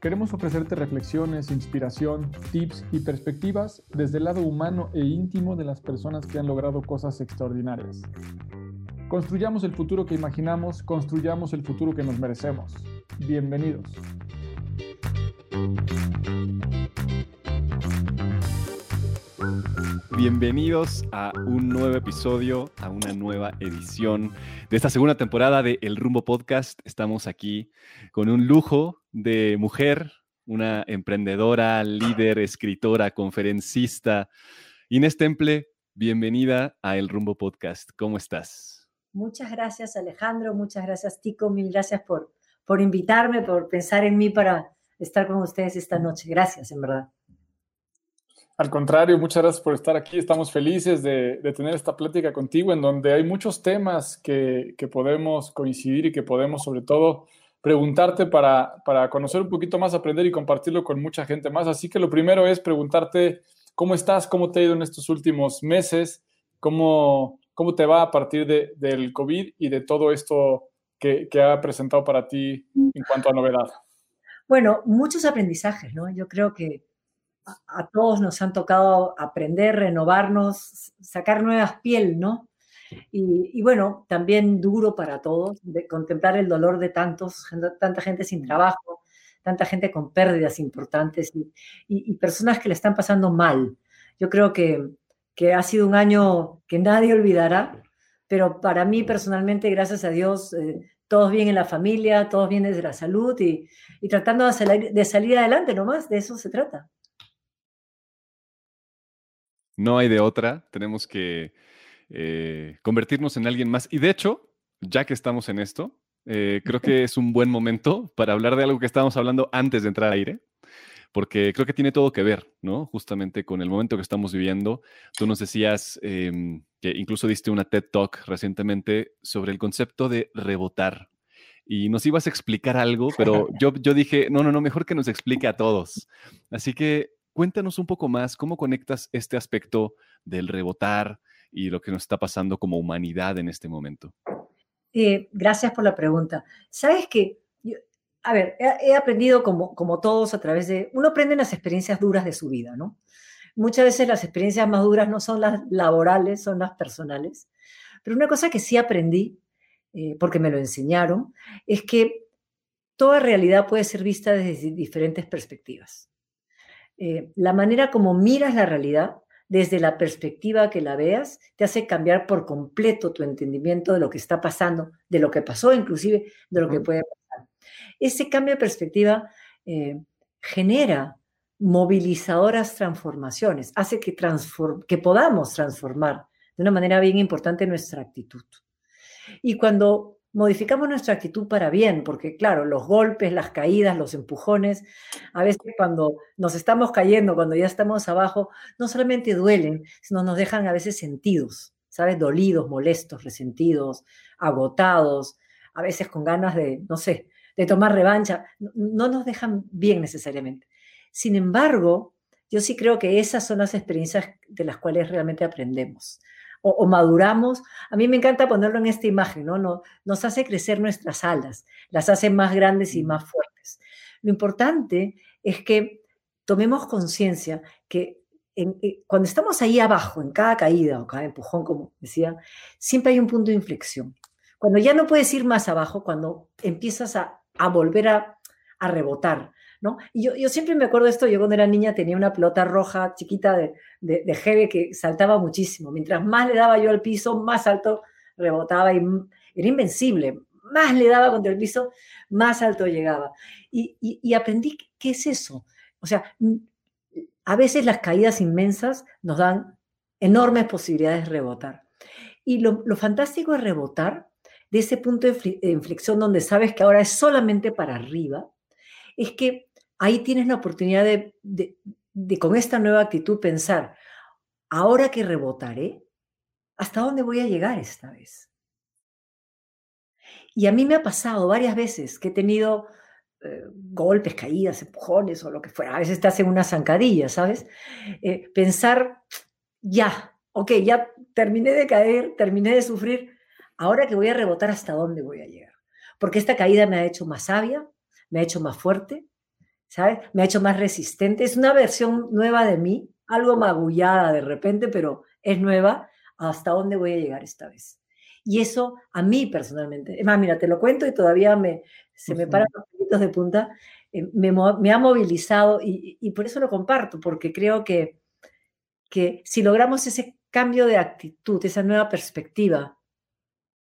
Queremos ofrecerte reflexiones, inspiración, tips y perspectivas desde el lado humano e íntimo de las personas que han logrado cosas extraordinarias. Construyamos el futuro que imaginamos, construyamos el futuro que nos merecemos. Bienvenidos. Bienvenidos a un nuevo episodio, a una nueva edición de esta segunda temporada de El Rumbo Podcast. Estamos aquí con un lujo de mujer, una emprendedora, líder, escritora, conferencista. Inés Temple, bienvenida a El Rumbo Podcast. ¿Cómo estás? Muchas gracias, Alejandro. Muchas gracias, Tico. Mil gracias por, por invitarme, por pensar en mí para estar con ustedes esta noche. Gracias, en verdad. Al contrario, muchas gracias por estar aquí. Estamos felices de, tener esta plática contigo en donde hay muchos temas que, que podemos coincidir y que podemos sobre todo preguntarte para, para, conocer un poquito más, aprender y compartirlo con mucha gente más. Así que lo primero es preguntarte cómo estás, cómo te ha ido en estos últimos meses, cómo, cómo te va a partir de, del COVID y de todo esto que, que, ha presentado para ti en cuanto a novedad. Bueno, muchos aprendizajes, ¿no? Yo creo que a, todos nos han tocado aprender, renovarnos, sacar nuevas piel, ¿no? Y, bueno, también duro para todos de contemplar el dolor de tantos, tanta gente sin trabajo, tanta gente con pérdidas importantes y, personas que le están pasando mal. Yo creo que, que, ha sido un año que nadie olvidará, pero para mí personalmente, gracias a Dios, eh, todos bien en la familia, todos bien desde la salud y, y tratando de salir, de salir adelante nomás, de eso se trata. No hay de otra, tenemos que eh, convertirnos en alguien más. Y de hecho, ya que estamos en esto, eh, creo que es un buen momento para hablar de algo que estábamos hablando antes de entrar al aire, porque creo que tiene todo que ver, ¿no? Justamente con el momento que estamos viviendo. Tú nos decías em, que incluso diste una TED Talk recientemente sobre el concepto de rebotar. Y nos ibas a explicar algo, pero yo, yo dije, no, no, no, mejor que nos explique a todos. Así que cuéntanos un poco más cómo conectas este aspecto del rebotar, y lo que nos está pasando como humanidad en este momento? Eh, gracias por la pregunta. Sabes que, a ver, he, aprendido como, como todos a través de, uno aprende en las experiencias duras de su vida, ¿no? Muchas veces las experiencias más duras no son las laborales, son las personales. Pero una cosa que sí aprendí, eh, porque me lo enseñaron, es que toda realidad puede ser vista desde diferentes perspectivas. Eh, la manera como miras la realidad desde la perspectiva que la veas, te hace cambiar por completo tu entendimiento de lo que está pasando, de lo que pasó, inclusive de lo que puede pasar. Ese cambio de perspectiva eh, genera movilizadoras transformaciones, hace que, que podamos transformar de una manera bien importante nuestra actitud. Y cuando modificamos nuestra actitud para bien, porque claro, los golpes, las caídas, los empujones, a veces cuando nos estamos cayendo, cuando ya estamos abajo, no solamente duelen, sino nos dejan a veces sentidos, ¿sabes? Dolidos, molestos, resentidos, agotados, a veces con ganas de, no sé, de tomar revancha, no nos dejan bien necesariamente. Sin embargo, yo sí creo que esas son las experiencias de las cuales realmente aprendemos o, maduramos. A mí me encanta ponerlo en esta imagen, ¿no? Nos hace crecer nuestras alas, las hace más grandes y más fuertes. Lo importante es que tomemos conciencia que eh, cuando estamos ahí abajo, en cada caída o cada empujón, como decía, siempre hay un punto de inflexión. Cuando ya no puedes ir más abajo, cuando empiezas a, volver a, a rebotar, ¿no? Y yo, yo, siempre me acuerdo esto, yo cuando era niña tenía una pelota roja chiquita de, de, que saltaba muchísimo. Mientras más le daba yo al piso, más alto rebotaba y era invencible. Más le daba contra el piso, más alto llegaba. Y, y, aprendí qué es eso. O sea, a veces las caídas inmensas nos dan enormes posibilidades de rebotar. Y lo, lo fantástico de rebotar, de ese punto de inflexión donde sabes que ahora es solamente para arriba, es que ahí tienes la oportunidad de, con esta nueva actitud pensar, ahora que rebotaré, ¿hasta dónde voy a llegar esta vez? Y a mí me ha pasado varias veces que he tenido eh, golpes, caídas, empujones o lo que fuera. A veces te hacen una zancadilla, ¿sabes? Eh, pensar, ya, ok, ya terminé de caer, terminé de sufrir, ahora que voy a rebotar, ¿hasta dónde voy a llegar? Porque esta caída me ha hecho más sabia, me ha hecho más fuerte, ¿sabes? Me ha hecho más resistente. Es una versión nueva de mí, algo magullada de repente, pero es nueva. ¿Hasta dónde voy a llegar esta vez? Y eso a mí personalmente, es más, mira, te lo cuento y todavía me, se me paran los pelitos de punta, eh, me, me, ha movilizado y, y, por eso lo comparto, porque creo que, que si logramos ese cambio de actitud, esa nueva perspectiva,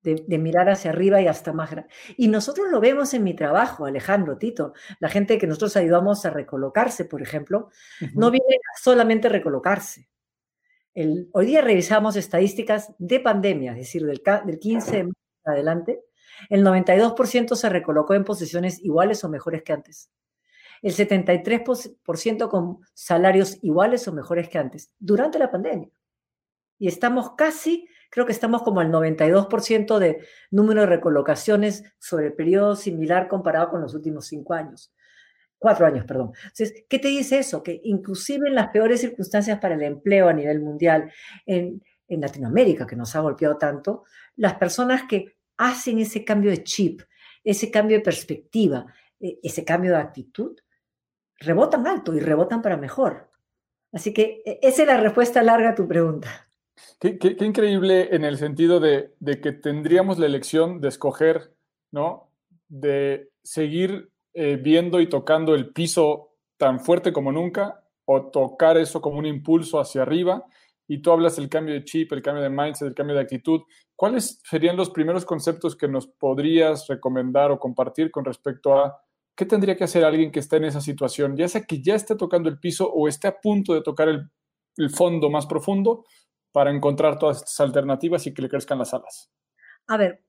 de, mirar hacia arriba y hasta más grande. Y nosotros lo vemos en mi trabajo, Alejandro, Tito, la gente que nosotros ayudamos a recolocarse, por ejemplo, no viene solamente a recolocarse. El, hoy día revisamos estadísticas de pandemia, es decir, del, del 15 de adelante, el 92% se recolocó en posiciones iguales o mejores que antes. El 73% con salarios iguales o mejores que antes, durante la pandemia. Y estamos casi creo que estamos como al 92% de número de recolocaciones sobre el periodo similar comparado con los últimos cinco años. Cuatro años, perdón. Entonces, ¿qué te dice eso? Que inclusive en las peores circunstancias para el empleo a nivel mundial, en, Latinoamérica, que nos ha golpeado tanto, las personas que hacen ese cambio de chip, ese cambio de perspectiva, e, ese cambio de actitud, rebotan alto y rebotan para mejor. Así que e, esa es la respuesta larga a tu pregunta. Qué, increíble en el sentido de, que tendríamos la elección de escoger, ¿no? De seguir eh, viendo y tocando el piso tan fuerte como nunca o tocar eso como un impulso hacia arriba. Y tú hablas del cambio de chip, el cambio de mindset, el cambio de actitud. ¿Cuáles serían los primeros conceptos que nos podrías recomendar o compartir con respecto a qué tendría que hacer alguien que esté en esa situación, ya sea que ya esté tocando el piso o esté a punto de tocar el fondo más profundo? Para encontrar todas estas alternativas y que le crezcan las alas? A ver,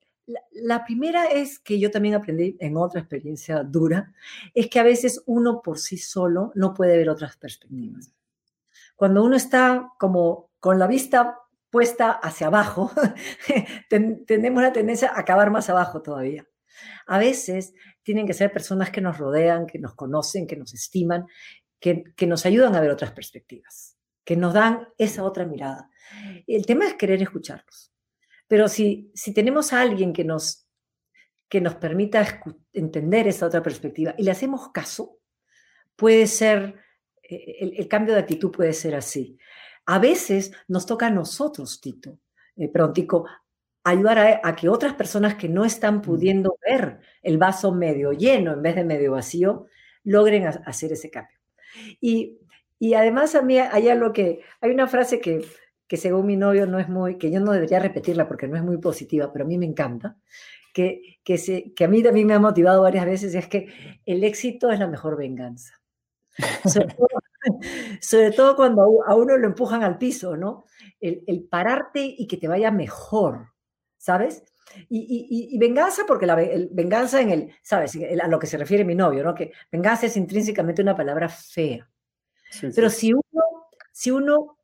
la, primera es que yo también aprendí en otra experiencia dura, es que a veces uno por sí solo no puede ver otras perspectivas. Cuando uno está como con la vista puesta hacia abajo, tenemos la tendencia a acabar más abajo todavía. A veces tienen que ser personas que nos rodean, que nos conocen, que nos estiman, que, que nos ayudan a ver otras perspectivas, que nos dan esa otra mirada. El tema es querer escucharlos. Pero si, si tenemos a alguien que nos, que nos permita entender esa otra perspectiva y le hacemos caso, puede ser, eh, el, cambio de actitud puede ser así. A veces nos toca a nosotros, Tito, eh, prontico, ayudar a, que otras personas que no están mm. pudiendo ver el vaso medio lleno en vez de medio vacío, logren hacer ese cambio. Y, y además a mí hay algo que, hay una frase que que según mi novio no es muy, que yo no debería repetirla porque no es muy positiva, pero a mí me encanta, que, que, se, que a mí también me ha motivado varias veces, es que el éxito es la mejor venganza. Sobre todo, cuando a uno lo empujan al piso, ¿no? El, el pararte y que te vaya mejor, ¿sabes? Y, y, venganza, porque la venganza en el, ¿sabes? a lo que se refiere mi novio, ¿no? Que venganza es intrínsecamente una palabra fea. Pero si uno, si uno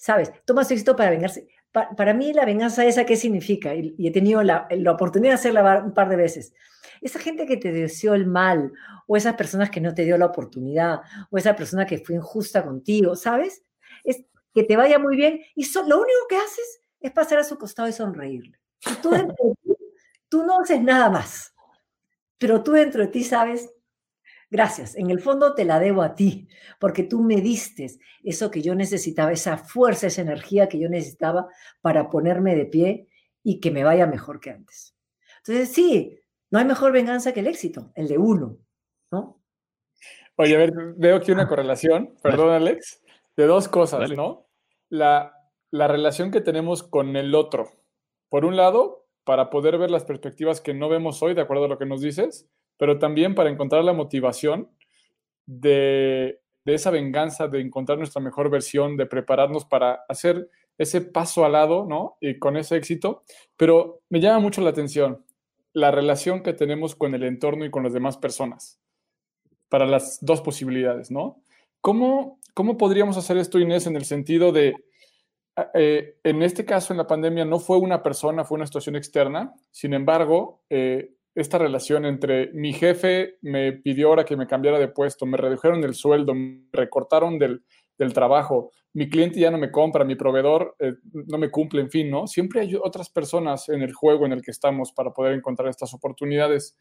¿sabes? Toma su éxito para vengarse. para mí la venganza esa, ¿qué significa? Y, he tenido la, oportunidad de hacerla un par de veces. Esa gente que te deseó el mal, o esas personas que no te dio la oportunidad, o esa persona que fue injusta contigo, ¿sabes? Es que te vaya muy bien y lo único que haces es pasar a su costado y sonreírle. tú, tú no haces nada más, pero tú dentro de ti sabes, Gracias. En el fondo te la debo a ti, porque tú me diste eso que yo necesitaba, esa fuerza, esa energía que yo necesitaba para ponerme de pie y que me vaya mejor que antes. Entonces, sí, no hay mejor venganza que el éxito, el de uno, ¿no? Oye, a ver, veo aquí una correlación, perdón Alex, de dos cosas, ¿no? La, la relación que tenemos con el otro. Por un lado, para poder ver las perspectivas que no vemos hoy, de acuerdo a lo que nos dices, pero también para encontrar la motivación de, de esa venganza, de encontrar nuestra mejor versión, de prepararnos para hacer ese paso al lado, ¿no? Y con ese éxito. Pero me llama mucho la atención la relación que tenemos con el entorno y con las demás personas para las dos posibilidades, ¿no? ¿Cómo, cómo podríamos hacer esto, Inés, en el sentido de, eh, en este caso, en la pandemia, no fue una persona, fue una situación externa, sin embargo, eh, esta relación entre mi jefe me pidió ahora que me cambiara de puesto, me redujeron el sueldo, me recortaron del, del trabajo, mi cliente ya no me compra, mi proveedor eh, no me cumple, en fin, ¿no? Siempre hay otras personas en el juego en el que estamos para poder encontrar estas oportunidades.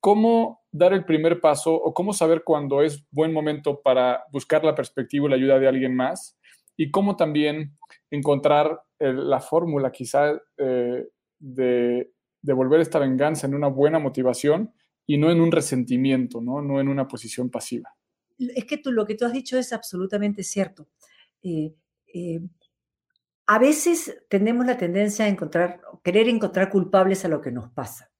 ¿Cómo dar el primer paso o cómo saber cuándo es buen momento para buscar la perspectiva y la ayuda de alguien más? Y cómo también encontrar eh, la fórmula quizá eh, de, de volver esta venganza en una buena motivación y no en un resentimiento, ¿no? No en una posición pasiva. Es que tú, lo que tú has dicho es absolutamente cierto. Eh, eh, a veces tenemos la tendencia a encontrar, querer encontrar culpables a lo que nos pasa.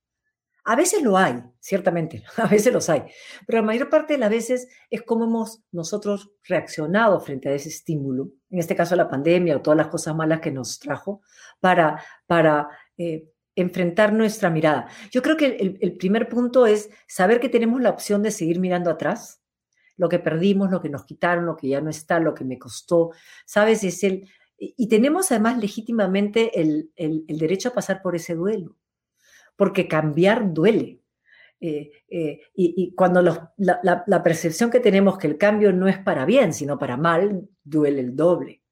A veces lo hay, ciertamente, a veces los hay, pero la mayor parte de las veces es como hemos nosotros reaccionado frente a ese estímulo, en este caso la pandemia o todas las cosas malas que nos trajo, para, para eh, enfrentar nuestra mirada. Yo creo que el, primer punto es saber que tenemos la opción de seguir mirando atrás lo que perdimos, lo que nos quitaron, lo que ya no está, lo que me costó, ¿sabes? Es el, y tenemos además legítimamente el, derecho a pasar por ese duelo, porque cambiar duele. Eh, eh, y, cuando la, percepción que tenemos que el cambio no es para bien, sino para mal, duele el doble.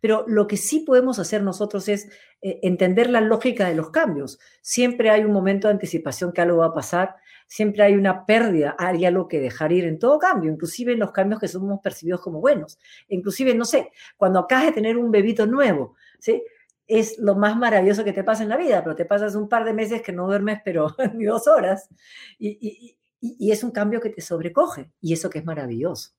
Pero lo que sí podemos hacer nosotros es eh, entender la lógica de los cambios. Siempre hay un momento de anticipación que algo va a pasar siempre hay una pérdida, hay algo que dejar ir en todo cambio, inclusive en los cambios que somos percibidos como buenos. Inclusive, no sé, cuando acabas de tener un bebito nuevo, ¿sí? Es lo más maravilloso que te pasa en la vida, pero te pasas un par de meses que no duermes, pero ni dos horas, y, y, y es un cambio que te sobrecoge, y eso que es maravilloso.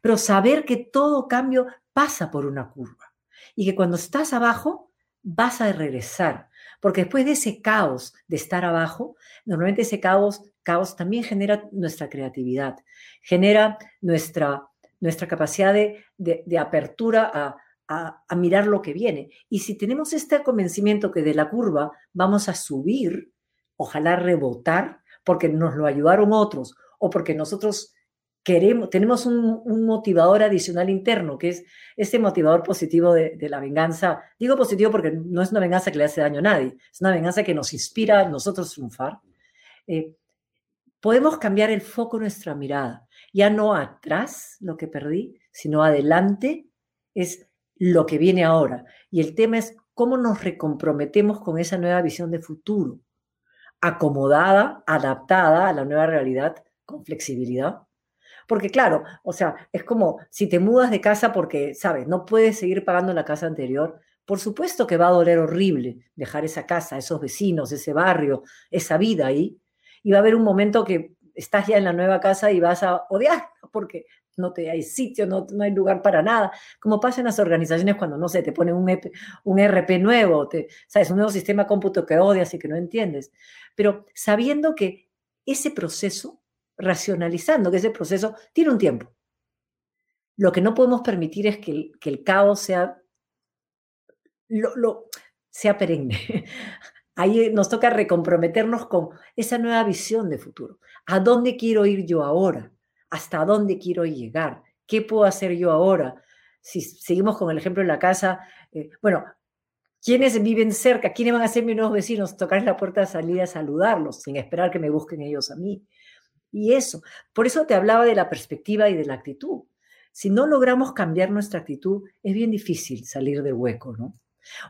Pero saber que todo cambio pasa por una curva, y que cuando estás abajo, vas a regresar, porque después de ese caos de estar abajo, normalmente ese caos caos también genera nuestra creatividad, genera nuestra, nuestra capacidad de, de, de apertura a, a, a, mirar lo que viene. Y si tenemos este convencimiento que de la curva vamos a subir, ojalá rebotar, porque nos lo ayudaron otros o porque nosotros queremos, tenemos un, un motivador adicional interno, que es este motivador positivo de, de, la venganza. Digo positivo porque no es una venganza que le hace daño a nadie, es una venganza que nos inspira a nosotros triunfar. Eh, podemos cambiar el foco de nuestra mirada. Ya no atrás lo que perdí, sino adelante es lo que viene ahora. Y el tema es cómo nos recomprometemos con esa nueva visión de futuro, acomodada, adaptada a la nueva realidad con flexibilidad. Porque claro, o sea, es como si te mudas de casa porque, sabes, no puedes seguir pagando la casa anterior, por supuesto que va a doler horrible dejar esa casa, esos vecinos, ese barrio, esa vida ahí, y va a haber un momento que estás ya en la nueva casa y vas a odiar porque no te hay sitio, no, no hay lugar para nada, como pasa en las organizaciones cuando, no sé, te ponen un, EP, un RP nuevo, te, sabes, un nuevo sistema cómputo que odias y que no entiendes, pero sabiendo que ese proceso, racionalizando que ese proceso tiene un tiempo. Lo que no podemos permitir es que el, que el caos sea, lo, lo, sea perenne. Ahí nos toca recomprometernos con esa nueva visión de futuro. ¿A dónde quiero ir yo ahora? ¿Hasta dónde quiero llegar? ¿Qué puedo hacer yo ahora? Si seguimos con el ejemplo de la casa, eh, bueno, ¿quiénes viven cerca? ¿Quiénes van a ser mis nuevos vecinos? Tocar la puerta de salida, saludarlos, sin esperar que me busquen ellos a mí. Y eso, por eso te hablaba de la perspectiva y de la actitud. Si no logramos cambiar nuestra actitud, es bien difícil salir del hueco, ¿no?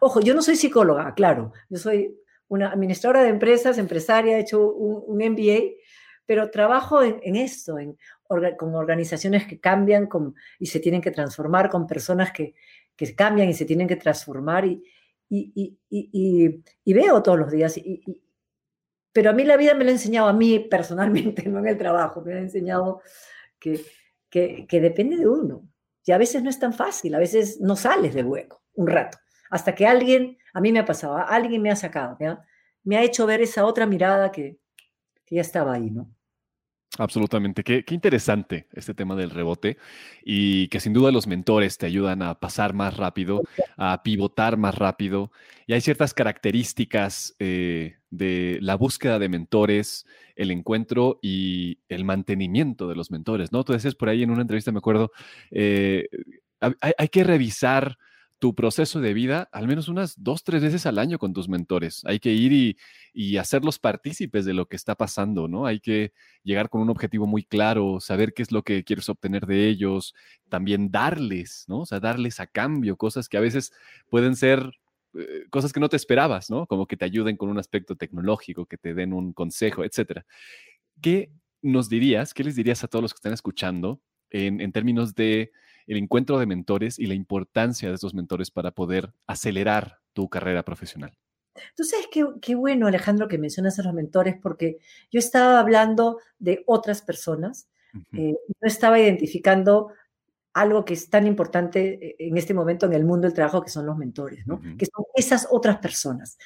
Ojo, yo no soy psicóloga, claro, yo soy una administradora de empresas, empresaria, he hecho un, un MBA, pero trabajo en, en esto, en, con organizaciones que cambian y se tienen que transformar, con personas que, que cambian y se tienen que transformar y, y, y veo todos los días. Pero a mí la vida me lo ha enseñado a mí personalmente, no en el trabajo, me ha enseñado que, que, depende de uno. Y a veces no es tan fácil, a veces no sales del hueco un rato, hasta que alguien, a mí me ha pasado, alguien me ha sacado, me ha hecho ver esa otra mirada que, que ya estaba ahí, ¿no? Absolutamente. Qué, interesante este tema del rebote y que sin duda los mentores te ayudan a pasar más rápido, a pivotar más rápido. Y hay ciertas características eh, de la búsqueda de mentores, el encuentro y el mantenimiento de los mentores, ¿no? Tú decías por ahí en una entrevista, me acuerdo, eh, hay que revisar tu proceso de vida al menos unas dos, tres veces al año con tus mentores. Hay que ir y, hacerlos partícipes de lo que está pasando, ¿no? Hay que llegar con un objetivo muy claro, saber qué es lo que quieres obtener de ellos, también darles, ¿no? O sea, darles a cambio cosas que a veces pueden ser eh, cosas que no te esperabas, ¿no? Como que te ayuden con un aspecto tecnológico, que te den un consejo, etcétera. ¿Qué nos dirías, qué les dirías a todos los que están escuchando en, en términos de el encuentro de mentores y la importancia de esos mentores para poder acelerar tu carrera profesional. Tú sabes qué, qué, bueno, Alejandro, que mencionas a los mentores, porque yo estaba hablando de otras personas, eh, no estaba identificando algo que es tan importante eh, en este momento en el mundo del trabajo, que son los mentores, ¿no? Que son esas otras personas.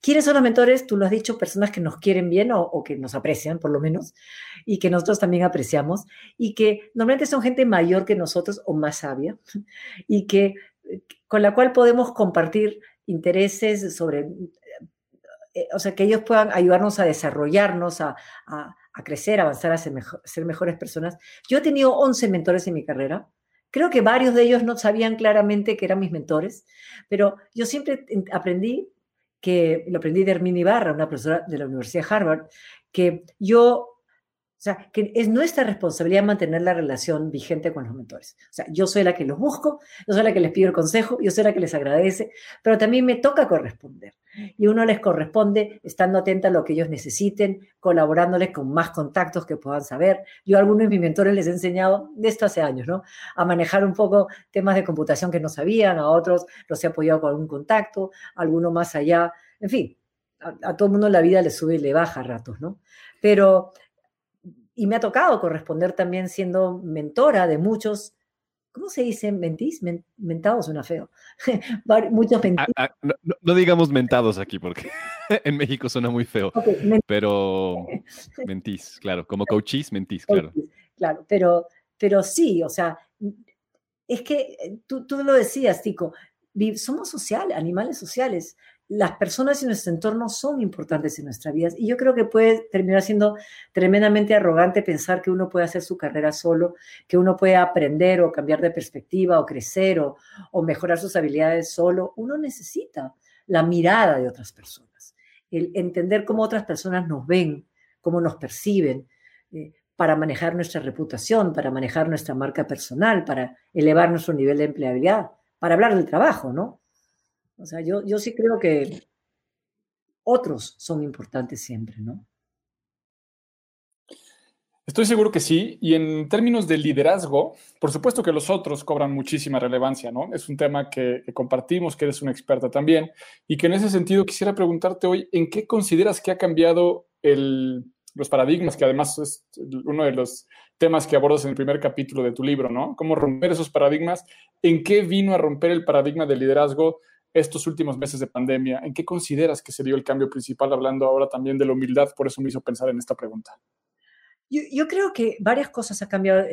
¿Quiénes son los mentores? Tú lo has dicho, personas que nos quieren bien o, que nos aprecian, por lo menos, y que nosotros también apreciamos, y que normalmente son gente mayor que nosotros o más sabia, y que eh, con la cual podemos compartir intereses sobre, eh, o sea, que ellos puedan ayudarnos a desarrollarnos, a, crecer, a avanzar, a ser, ser mejores personas. Yo he tenido 11 mentores en mi carrera, Creo que varios de ellos no sabían claramente que eran mis mentores, pero yo siempre aprendí que, lo aprendí de Herminia Ibarra, una profesora de la Universidad de Harvard, que yo o sea, que es nuestra responsabilidad mantener la relación vigente con los mentores. O sea, yo soy la que los busco, yo soy la que les pido el consejo, yo soy la que les agradece, pero también me toca corresponder. Y uno les corresponde estando atenta a lo que ellos necesiten, colaborándoles con más contactos que puedan saber. Yo a algunos de mis mentores les he enseñado, de esto hace años, ¿no? A manejar un poco temas de computación que no sabían, a otros los he apoyado con algún contacto, a alguno más allá. En fin, a, a todo el mundo la vida le sube y le baja a ratos, ¿no? Pero y me ha tocado corresponder también siendo mentora de muchos, ¿cómo se dice? ¿Mentís? mentados suena feo. muchos ah, ah, no, digamos mentados aquí porque en México suena muy feo. pero mentís, claro. Como coaches, mentís, claro. Claro, pero, pero sí, o sea, es que eh, tú, tú lo decías, Tico, somos sociales, animales sociales las personas y nuestro entorno son importantes en nuestra vida. Y yo creo que puede terminar siendo tremendamente arrogante pensar que uno puede hacer su carrera solo, que uno puede aprender o cambiar de perspectiva o crecer o, mejorar sus habilidades solo. Uno necesita la mirada de otras personas, el entender cómo otras personas nos ven, cómo nos perciben, eh, para manejar nuestra reputación, para manejar nuestra marca personal, para elevar nuestro nivel de empleabilidad, para hablar del trabajo, ¿no? O sea, yo, yo sí creo que otros son importantes siempre, ¿no? Estoy seguro que sí. Y en términos de liderazgo, por supuesto que los otros cobran muchísima relevancia, ¿no? Es un tema que, compartimos, que eres una experta también. Y que en ese sentido quisiera preguntarte hoy, ¿en qué consideras que ha cambiado los paradigmas, que además es uno de los temas que abordas en el primer capítulo de tu libro, ¿no? Cómo romper esos paradigmas. ¿En qué vino a romper el paradigma del liderazgo estos últimos meses de pandemia? ¿En qué consideras que se dio el cambio principal, hablando ahora también de la humildad? Por eso me hizo pensar en esta pregunta. Yo, creo que varias cosas han cambiado.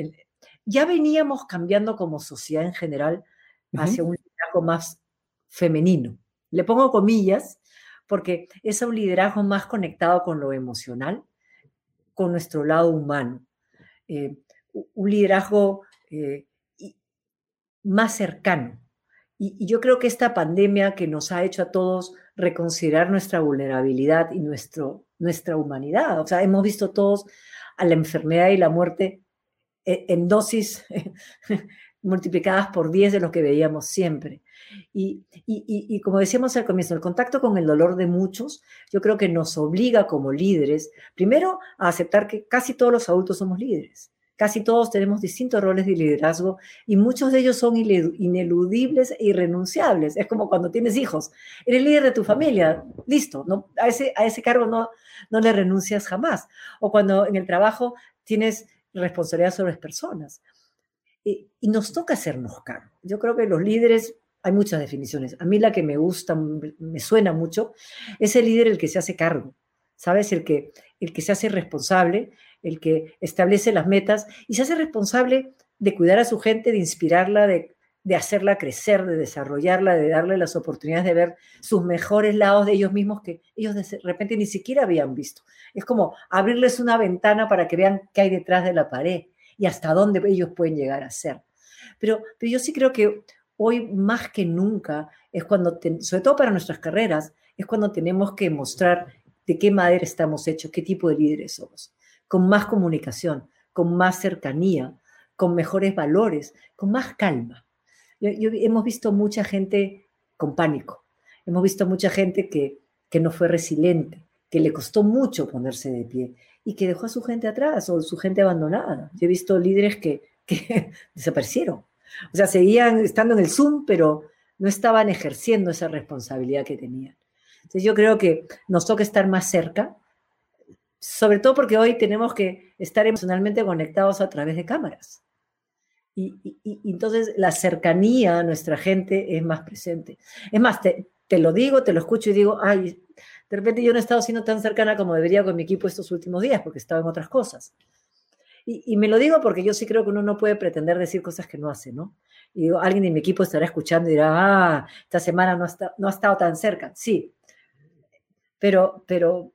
Ya veníamos cambiando como sociedad en general hacia un liderazgo más femenino. Le pongo comillas porque es un liderazgo más conectado con lo emocional, con nuestro lado humano. Eh, un liderazgo eh, más cercano. Y, yo creo que esta pandemia que nos ha hecho a todos reconsiderar nuestra vulnerabilidad y nuestro, nuestra humanidad, o sea, hemos visto todos a la enfermedad y la muerte e, en dosis multiplicadas por 10 de lo que veíamos siempre. Y, y, como decíamos al comienzo, el contacto con el dolor de muchos, yo creo que nos obliga como líderes, primero, a aceptar que casi todos los adultos somos líderes. Casi todos tenemos distintos roles de liderazgo y muchos de ellos son ineludibles e irrenunciables. Es como cuando tienes hijos. Eres líder de tu familia, listo, no, a, ese, a ese cargo no, no le renuncias jamás. O cuando en el trabajo tienes responsabilidad sobre las personas. Y, nos toca hacernos cargo. Yo creo que los líderes, hay muchas definiciones. A mí la que me gusta, me suena mucho, es el líder el que se hace cargo, ¿sabes? El que, el que se hace responsable, el que establece las metas y se hace responsable de cuidar a su gente, de inspirarla, de, de hacerla crecer, de desarrollarla, de darle las oportunidades de ver sus mejores lados de ellos mismos que ellos de repente ni siquiera habían visto. Es como abrirles una ventana para que vean qué hay detrás de la pared y hasta dónde ellos pueden llegar a ser. Pero, pero yo sí creo que hoy más que nunca es cuando, sobre todo para nuestras carreras, es cuando tenemos que mostrar de qué madera estamos hechos, qué tipo de líderes somos, con más comunicación, con más cercanía, con mejores valores, con más calma hemos visto mucha gente con pánico, hemos visto mucha gente que, que no fue resiliente, que le costó mucho ponerse de pie y que dejó a su gente atrás o su gente abandonada. Yo he visto líderes que, que desaparecieron. O sea, seguían estando en el Zoom, pero no estaban ejerciendo esa responsabilidad que tenían. Entonces yo creo que nos toca estar más cerca, sobre todo porque hoy tenemos que estar emocionalmente conectados a través de cámaras. Y, entonces la cercanía a nuestra gente es más presente. Es más, te, lo digo, te lo escucho y digo, ay, de repente yo no he estado siendo tan cercana como debería con mi equipo estos últimos días porque estaba en otras cosas. Y, me lo digo porque yo sí creo que uno no puede pretender decir cosas que no hace, ¿no? Y alguien de mi equipo estará escuchando y dirá, ah, esta semana no, no ha estado tan cerca. Sí, pero, pero,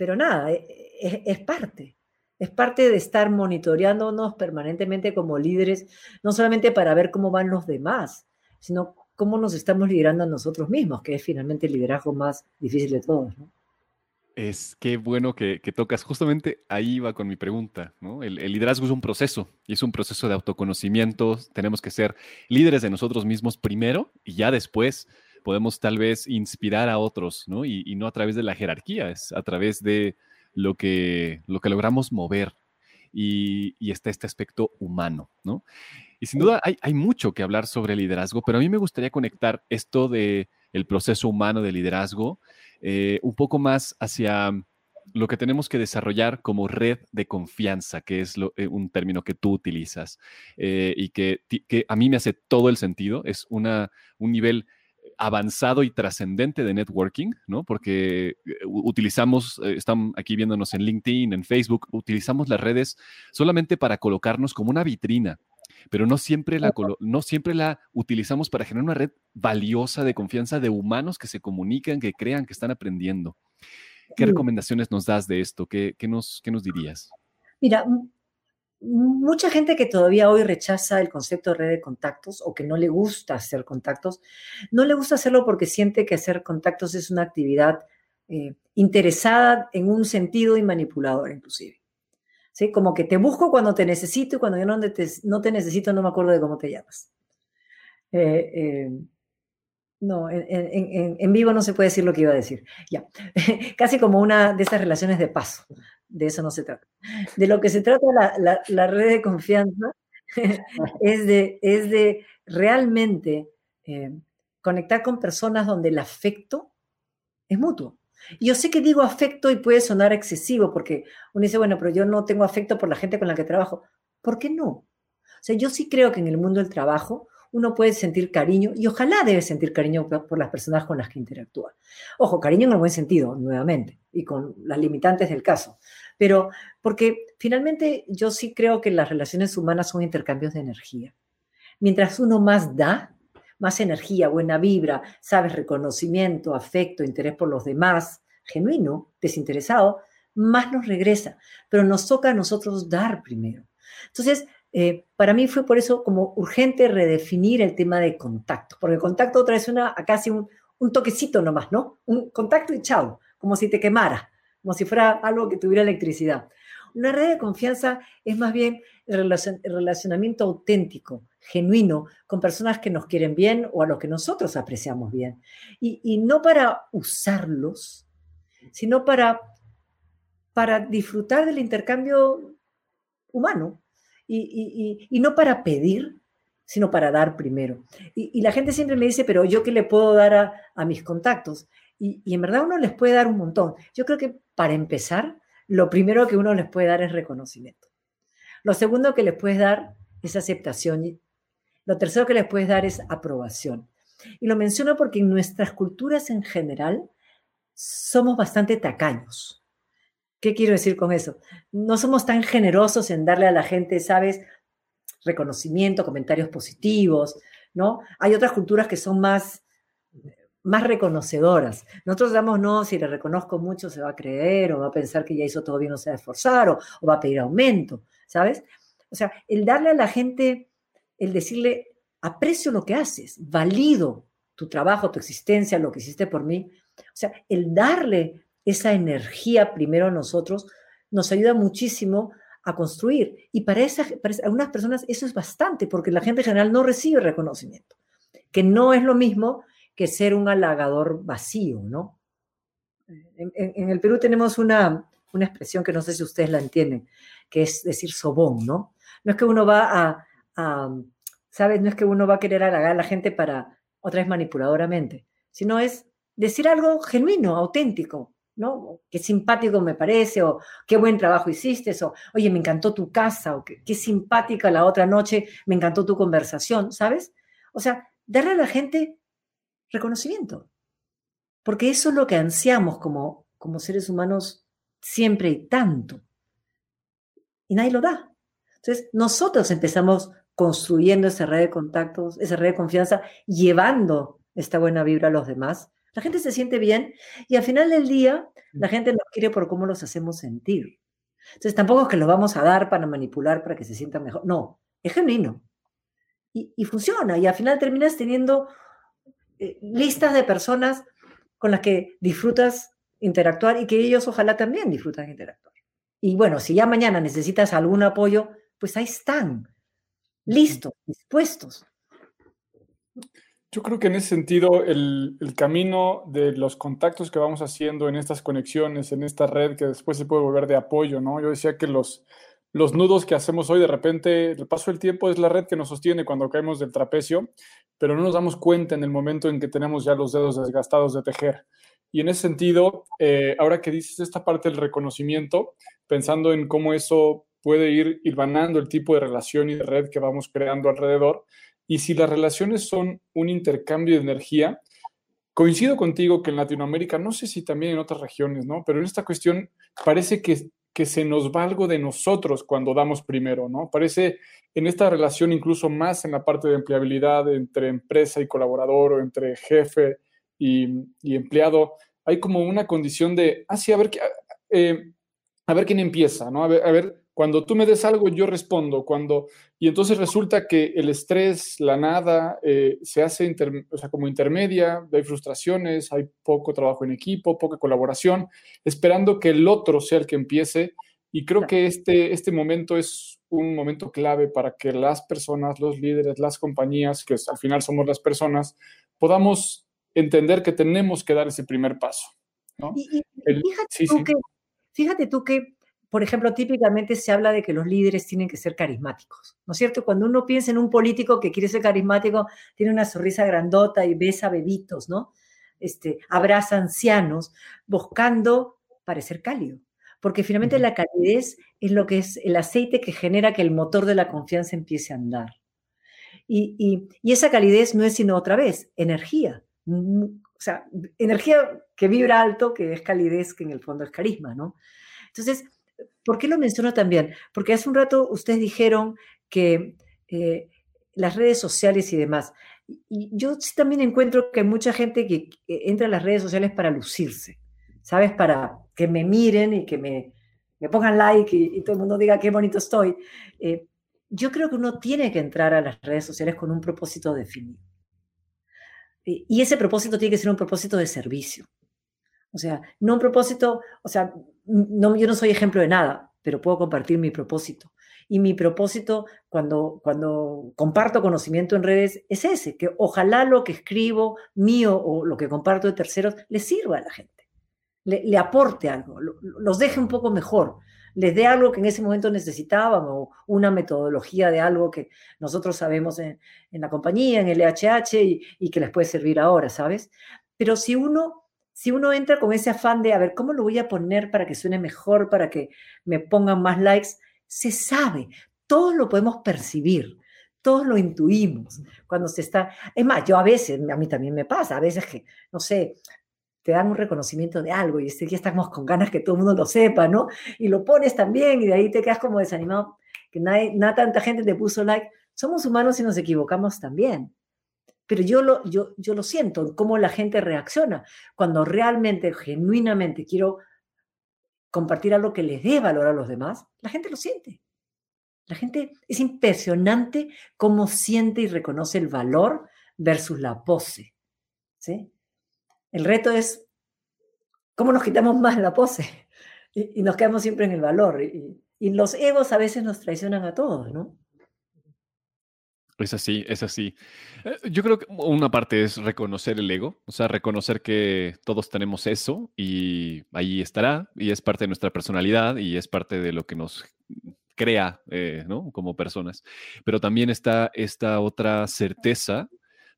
pero nada, e, e, es parte. Es parte de estar monitoreándonos permanentemente como líderes, no solamente para ver cómo van los demás, sino cómo nos estamos liderando a nosotros mismos, que es finalmente el liderazgo más difícil de todos. Es que bueno que, tocas. Justamente ahí va con mi pregunta. ¿no? El, el, liderazgo es un proceso y es un proceso de autoconocimiento. Tenemos que ser líderes de nosotros mismos primero y ya después podemos tal vez inspirar a otros, ¿no? Y, y no a través de la jerarquía, es a través de lo que, lo que logramos mover y, está este aspecto humano, ¿no? Y sin duda hay, hay, mucho que hablar sobre liderazgo, pero a mí me gustaría conectar esto de el proceso humano de liderazgo eh, un poco más hacia lo que tenemos que desarrollar como red de confianza, que es eh, un término que tú utilizas eh, y que, que, a mí me hace todo el sentido. Es una, un nivel avanzado y trascendente de networking, ¿no? Porque eh, utilizamos, eh, están aquí viéndonos en LinkedIn, en Facebook, utilizamos las redes solamente para colocarnos como una vitrina, pero no siempre la, no siempre la utilizamos para generar una red valiosa de confianza de humanos que se comunican, que crean, que están aprendiendo. ¿Qué recomendaciones nos das de esto? ¿Qué, qué nos, qué nos dirías? Mira, mucha gente que todavía hoy rechaza el concepto de red de contactos o que no le gusta hacer contactos, no le gusta hacerlo porque siente que hacer contactos es una actividad eh, interesada en un sentido y manipuladora inclusive. ¿Sí? Como que te busco cuando te necesito y cuando yo no te, necesito no me acuerdo de cómo te llamas. Eh, eh, no, en, vivo no se puede decir lo que iba a decir. Ya, casi como una de esas relaciones de paso de eso no se trata. De lo que se trata la, red de confianza es, de, realmente eh, conectar con personas donde el afecto es mutuo. yo sé que digo afecto y puede sonar excesivo porque uno dice, bueno, pero yo no tengo afecto por la gente con la que trabajo. ¿Por qué no? O sea, yo sí creo que en el mundo del trabajo uno puede sentir cariño y ojalá debe sentir cariño por las personas con las que interactúa. Ojo, cariño en el buen sentido, nuevamente, y con las limitantes del caso. Pero porque finalmente yo sí creo que las relaciones humanas son intercambios de energía. Mientras uno más da, más energía, buena vibra, sabes, reconocimiento, afecto, interés por los demás, genuino, desinteresado, más nos regresa. Pero nos toca a nosotros dar primero. Entonces, eh, para mí fue por eso como urgente redefinir el tema de contacto, porque el contacto trae una, casi un, un toquecito nomás, ¿no? Un contacto y chao, como si te quemara, como si fuera algo que tuviera electricidad. Una red de confianza es más bien el relacionamiento auténtico, genuino, con personas que nos quieren bien o a los que nosotros apreciamos bien. Y, y no para usarlos, sino para, para disfrutar del intercambio humano, y, no para pedir, sino para dar primero. Y, la gente siempre me dice, pero yo qué le puedo dar a, mis contactos. Y, en verdad uno les puede dar un montón. Yo creo que para empezar, lo primero que uno les puede dar es reconocimiento. Lo segundo que les puedes dar es aceptación. Lo tercero que les puedes dar es aprobación. Y lo menciono porque en nuestras culturas en general somos bastante tacaños. ¿Qué quiero decir con eso? No somos tan generosos en darle a la gente, ¿sabes? Reconocimiento, comentarios positivos, ¿no? Hay otras culturas que son más, más reconocedoras. Nosotros damos, no, si le reconozco mucho se va a creer o va a pensar que ya hizo todo bien, no se va a esforzar o, o va a pedir aumento, ¿sabes? O sea, el darle a la gente, el decirle, aprecio lo que haces, valido tu trabajo, tu existencia, lo que hiciste por mí. O sea, el darle esa energía primero a nosotros nos ayuda muchísimo a construir. Y para, para algunas personas eso es bastante, porque la gente en general no recibe reconocimiento, que no es lo mismo que ser un halagador vacío, ¿no? En, el Perú tenemos una, una, expresión que no sé si ustedes la entienden, que es decir sobón, ¿no? No es que uno va a, a ¿sabes? No es que uno va a querer halagar a la gente para, otra vez manipuladoramente, sino es decir algo genuino, auténtico, ¿no? Qué simpático me parece, o qué buen trabajo hiciste, o oye, me encantó tu casa, o qué, qué simpática la otra noche, me encantó tu conversación, ¿sabes? O sea, darle a la gente reconocimiento, porque eso es lo que ansiamos como, como seres humanos siempre y tanto. Y nadie lo da. Entonces, nosotros empezamos construyendo esa red de contactos, esa red de confianza, llevando esta buena vibra a los demás. La gente se siente bien y al final del día la gente nos quiere por cómo los hacemos sentir. Entonces tampoco es que los vamos a dar para manipular para que se sientan mejor. No, es genuino. Y, y funciona. Y al final terminas teniendo eh, listas de personas con las que disfrutas interactuar y que ellos ojalá también disfrutan interactuar. Y bueno, si ya mañana necesitas algún apoyo, pues ahí están listos, dispuestos. Yo creo que en ese sentido el, camino de los contactos que vamos haciendo en estas conexiones, en esta red que después se puede volver de apoyo, ¿no? Yo decía que los, los nudos que hacemos hoy, de repente, el paso del tiempo es la red que nos sostiene cuando caemos del trapecio, pero no nos damos cuenta en el momento en que tenemos ya los dedos desgastados de tejer. Y en ese sentido, eh, ahora que dices esta parte del reconocimiento, pensando en cómo eso puede ir hilvanando el tipo de relación y de red que vamos creando alrededor. Y si las relaciones son un intercambio de energía, coincido contigo que en Latinoamérica, no sé si también en otras regiones, ¿no? Pero en esta cuestión parece que, que se nos va algo de nosotros cuando damos primero, ¿no? Parece en esta relación incluso más en la parte de empleabilidad entre empresa y colaborador o entre jefe y, empleado, hay como una condición de, ah, sí, a ver, eh, a ver quién empieza, ¿no? A ver, a ver cuando tú me des algo, yo respondo. Cuando, y entonces resulta que el estrés, la nada, eh, se hace o sea, como intermedia, hay frustraciones, hay poco trabajo en equipo, poca colaboración, esperando que el otro sea el que empiece. Y creo que este, este momento es un momento clave para que las personas, los líderes, las compañías, que al final somos las personas, podamos entender que tenemos que dar ese primer paso. fíjate tú que por ejemplo, típicamente se habla de que los líderes tienen que ser carismáticos, ¿no es cierto? Cuando uno piensa en un político que quiere ser carismático, tiene una sonrisa grandota y besa bebitos, ¿no? Este, abraza ancianos, buscando parecer cálido, porque finalmente la calidez es lo que es el aceite que genera que el motor de la confianza empiece a andar. Y, y esa calidez no es sino otra vez energía, o sea, energía que vibra alto, que es calidez, que en el fondo es carisma, ¿no? Entonces, ¿Por qué lo menciono también? Porque hace un rato ustedes dijeron que eh, las redes sociales y demás. Y yo sí también encuentro que hay mucha gente que, entra a las redes sociales para lucirse, ¿sabes? Para que me miren y que me, me pongan like y, todo el mundo diga qué bonito estoy. Eh, yo creo que uno tiene que entrar a las redes sociales con un propósito definido. Y ese propósito tiene que ser un propósito de servicio. O sea, no un propósito, o sea, no, yo no soy ejemplo de nada, pero puedo compartir mi propósito. Y mi propósito cuando, cuando comparto conocimiento en redes es ese, que ojalá lo que escribo mío o lo que comparto de terceros le sirva a la gente, le, aporte algo, los deje un poco mejor, les dé algo que en ese momento necesitaban o una metodología de algo que nosotros sabemos en, la compañía, en el EHH y, y que les puede servir ahora, ¿sabes? Pero si uno si uno entra con ese afán de, a ver, ¿cómo lo voy a poner para que suene mejor, para que me pongan más likes? Se sabe, todos lo podemos percibir, todos lo intuimos cuando se está... Es más, yo a veces, a mí también me pasa, a veces que, no sé, te dan un reconocimiento de algo y este, ya estamos con ganas que todo el mundo lo sepa, ¿no? Y lo pones también y de ahí te quedas como desanimado, que nada tanta gente te puso like. Somos humanos y nos equivocamos también. Pero yo lo, yo, yo lo siento, cómo la gente reacciona. Cuando realmente, genuinamente quiero compartir algo que les dé valor a los demás, la gente lo siente. La gente es impresionante cómo siente y reconoce el valor versus la pose. ¿sí? El reto es cómo nos quitamos más la pose y, nos quedamos siempre en el valor. Y, y, los egos a veces nos traicionan a todos, ¿no? Es así, es así. Eh, yo creo que una parte es reconocer el ego, o sea, reconocer que todos tenemos eso y ahí estará y es parte de nuestra personalidad y es parte de lo que nos crea, eh, ¿no? Como personas. Pero también está esta otra certeza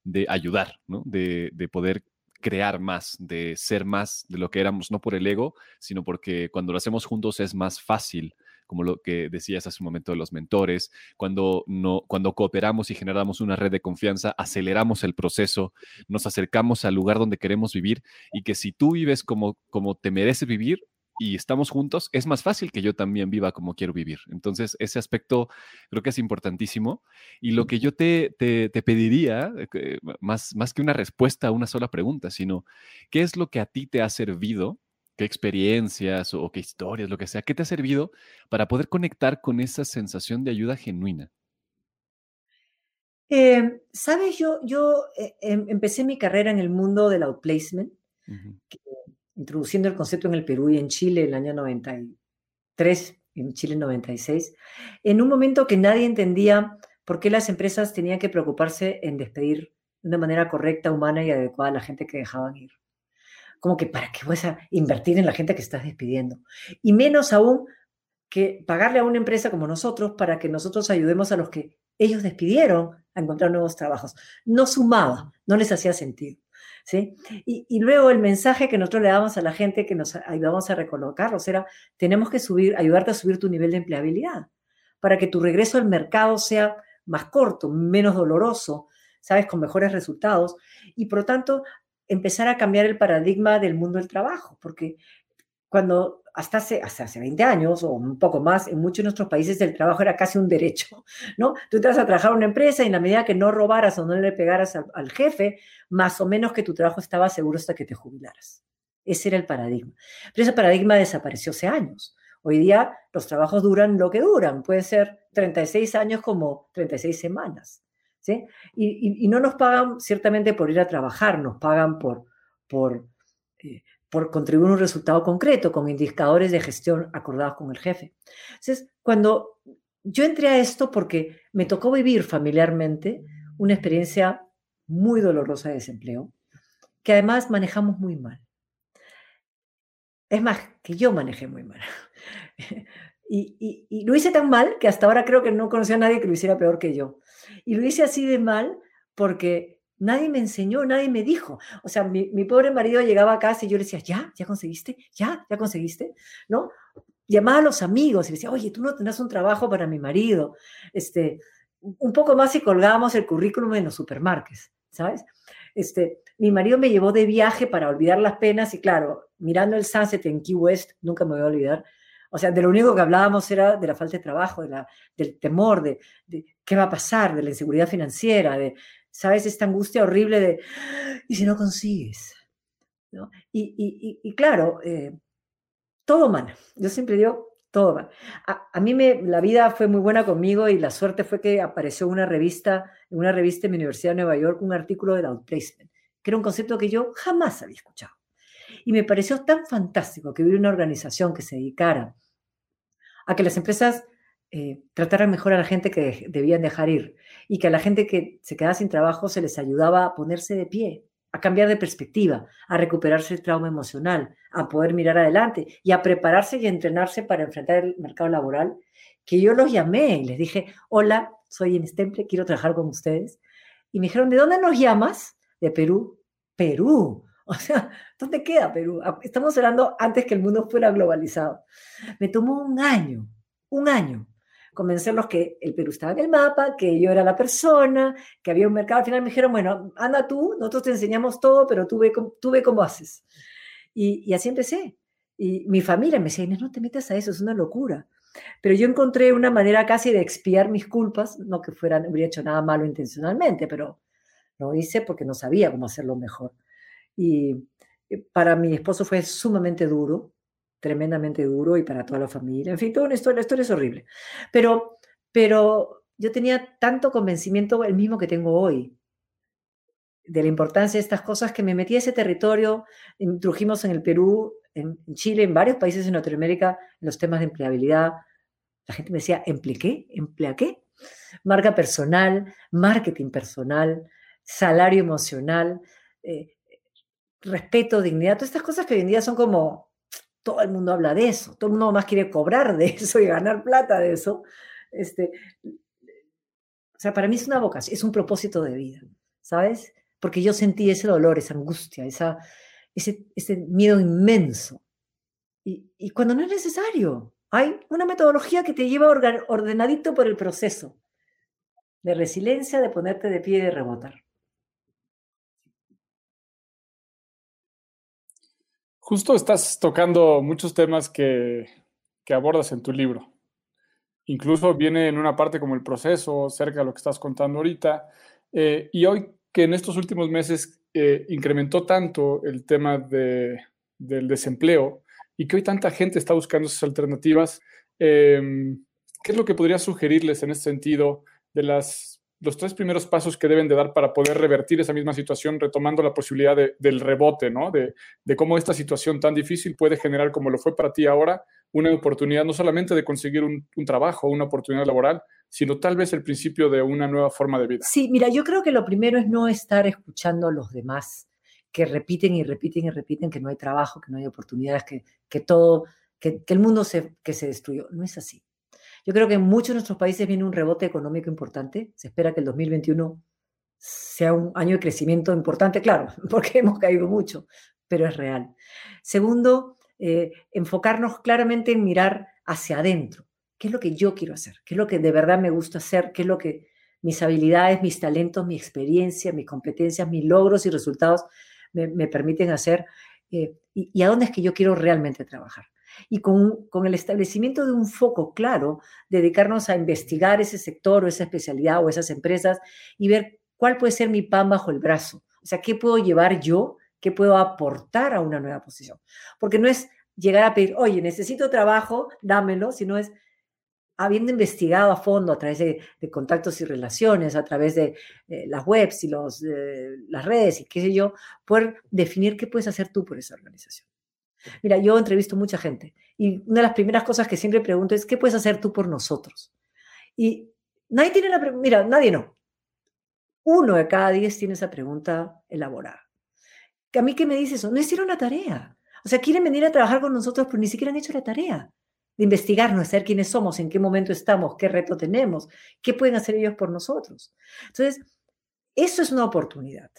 de ayudar, ¿no? De, de poder crear más, de ser más de lo que éramos, no por el ego, sino porque cuando lo hacemos juntos es más fácil como lo que decías hace un momento de los mentores, cuando, no, cuando cooperamos y generamos una red de confianza, aceleramos el proceso, nos acercamos al lugar donde queremos vivir y que si tú vives como, como te mereces vivir, y estamos juntos, es más fácil que yo también viva como quiero vivir. Entonces, ese aspecto creo que es importantísimo. Y lo que yo te, te, pediría, eh, más, más que una respuesta a una sola pregunta, sino, ¿qué es lo que a ti te ha servido qué experiencias o, qué historias, lo que sea, qué te ha servido para poder conectar con esa sensación de ayuda genuina? Em, Sabes, yo, yo eh, em, empecé mi carrera en el mundo del outplacement, introduciendo el concepto en el Perú y en Chile en el año 93, en Chile en 96, en un momento que nadie entendía por qué las empresas tenían que preocuparse en despedir de una manera correcta, humana y adecuada a la gente que dejaban ir como que para qué vas a invertir en la gente que estás despidiendo. Y menos aún que pagarle a una empresa como nosotros para que nosotros ayudemos a los que ellos despidieron a encontrar nuevos trabajos. No sumaba, no les hacía sentido. ¿sí? Y, luego el mensaje que nosotros le dábamos a la gente que nos ayudamos a recolocarlos era, tenemos que subir, ayudarte a subir tu nivel de empleabilidad para que tu regreso al mercado sea más corto, menos doloroso, ¿sabes? Con mejores resultados. Y por lo tanto, empezar a cambiar el paradigma del mundo del trabajo, porque cuando hasta hace, hasta hace 20 años o un poco más, en muchos de nuestros países el trabajo era casi un derecho, ¿no? Tú vas a trabajar en una empresa y en la medida que no robaras o no le pegaras al, al jefe, más o menos que tu trabajo estaba seguro hasta que te jubilaras. Ese era el paradigma. Pero ese paradigma desapareció hace años. Hoy día los trabajos duran lo que duran, puede ser 36 años como 36 semanas. Y, no nos pagan ciertamente por ir a trabajar, nos pagan por, por, eh, por contribuir a un resultado concreto con indicadores de gestión acordados con el jefe. Entonces, cuando yo entré a esto porque me tocó vivir familiarmente una experiencia muy dolorosa de desempleo, que además manejamos muy mal. Es más, que yo manejé muy mal. Y, y, lo hice tan mal que hasta ahora creo que no conocí a nadie que lo hiciera peor que yo. Y lo hice así de mal porque nadie me enseñó, nadie me dijo. O sea, mi, mi, pobre marido llegaba a casa y yo le decía, ¿ya? ¿Ya conseguiste? ¿Ya? ¿Ya conseguiste? ¿No? Llamaba a los amigos y decía, oye, tú no tendrás un trabajo para mi marido. Este, un poco más y colgábamos el currículum en los supermarkets, ¿sabes? Este, mi marido me llevó de viaje para olvidar las penas y claro, mirando el sunset en Key West, nunca me voy a olvidar, o sea, de lo único que hablábamos era de la falta de trabajo, de la, del temor, de, qué va a pasar, de la inseguridad financiera, de, ¿sabes? Esta angustia horrible de, ¿y si no consigues? ¿No? Y, y, claro, eh, todo mal. Yo siempre digo, todo mal. A, mí me, la vida fue muy buena conmigo y la suerte fue que apareció una revista, en una revista en mi Universidad de Nueva York, un artículo del outplacement, que era un concepto que yo jamás había escuchado. Y me pareció tan fantástico que hubiera una organización que se dedicara a que las empresas eh, trataran mejor a la gente que debían dejar ir y que a la gente que se quedaba sin trabajo se les ayudaba a ponerse de pie, a cambiar de perspectiva, a recuperarse el trauma emocional, a poder mirar adelante y a prepararse y entrenarse para enfrentar el mercado laboral, que yo los llamé y les dije, hola, soy en Stemple, quiero trabajar con ustedes. Y me dijeron, ¿de dónde nos llamas? De Perú. Perú. O sea, ¿dónde queda Perú? Ah, estamos hablando antes que el mundo fuera globalizado. Me tomó un año, un año, convencerlos que el Perú estaba en el mapa, que yo era la persona, que había un mercado. Al final me dijeron, bueno, anda tú, nosotros te enseñamos todo, pero tú ve, tú ve cómo haces. Y, y así empecé. Y mi familia me decía, no te metas a eso, es una locura. Pero yo encontré una manera casi de expiar mis culpas, no que fueran, hubiera hecho nada malo intencionalmente, pero lo hice porque no sabía cómo hacerlo mejor. Y para mi esposo fue sumamente duro, tremendamente duro, y para toda la familia. En fin, toda una historia, la historia es horrible. Pero, pero yo tenía tanto convencimiento, el mismo que tengo hoy, de la importancia de estas cosas, que me metí a ese territorio, trujimos en el Perú, en Chile, en varios países en Latinoamérica, en los temas de empleabilidad. La gente me decía, ¿emplea qué? ¿Emplea qué? Marca personal, marketing personal, salario emocional, eh, respeto, dignidad, todas estas cosas que hoy en día son como, todo el mundo habla de eso, todo el mundo más quiere cobrar de eso y ganar plata de eso. Este, o sea, para mí es una vocación, es un propósito de vida, ¿sabes? porque yo sentí ese dolor, esa angustia, esa, ese, ese miedo inmenso. Y, y, cuando no es necesario, hay una metodología que te lleva ordenadito por el proceso de resiliencia, de ponerte de pie y de rebotar. Justo estás tocando muchos temas que, que abordas en tu libro. Incluso viene en una parte como el proceso, cerca de lo que estás contando ahorita. Eh, y hoy que en estos últimos meses eh, incrementó tanto el tema de, del desempleo y que hoy tanta gente está buscando esas alternativas. Em, ¿Qué es lo que podría sugerirles en ese sentido de las, los tres primeros pasos que deben de dar para poder revertir esa misma situación, retomando la posibilidad del rebote, ¿no? de, cómo esta situación tan difícil puede generar, como lo fue para ti ahora, una oportunidad no solamente de conseguir un, un trabajo, una oportunidad laboral, sino tal vez el principio de una nueva forma de vida. Sí, mira, yo creo que lo primero es no estar escuchando a los demás que repiten y repiten y repiten que no hay trabajo, que no hay oportunidades, que, que todo, que, que, el mundo se, que se destruyó. No es así. Yo creo que en muchos de nuestros países viene un rebote económico importante. Se espera que el 2021 sea un año de crecimiento importante, claro, porque hemos caído mucho, pero es real. Segundo, eh, enfocarnos claramente en mirar hacia adentro. ¿Qué es lo que yo quiero hacer? ¿Qué es lo que de verdad me gusta hacer? ¿Qué es lo que mis habilidades, mis talentos, mi experiencia, mis competencias, mis logros y resultados me, permiten hacer? Eh, y, a dónde es que yo quiero realmente trabajar? Y con, con, el establecimiento de un foco claro, dedicarnos a investigar ese sector o esa especialidad o esas empresas y ver cuál puede ser mi pan bajo el brazo. O sea, ¿qué puedo llevar yo? ¿Qué puedo aportar a una nueva posición? Porque no es llegar a pedir, oye, necesito trabajo, dámelo, sino es habiendo investigado a fondo a través de, contactos y relaciones, a través de eh, las webs y los, eh, las redes y qué sé yo, poder definir qué puedes hacer tú por esa organización. Mira, yo entrevisto mucha gente y una de las primeras cosas que siempre pregunto es, ¿qué puedes hacer tú por nosotros? Y nadie tiene la pregunta, mira, nadie no. Uno de cada diez tiene esa pregunta elaborada. ¿A mí qué me dice eso? No hicieron la tarea. O sea, quieren venir a trabajar con nosotros, pero ni siquiera han hecho la tarea de investigarnos, saber quiénes somos, en qué momento estamos, qué reto tenemos, qué pueden hacer ellos por nosotros. Entonces, eso es una oportunidad.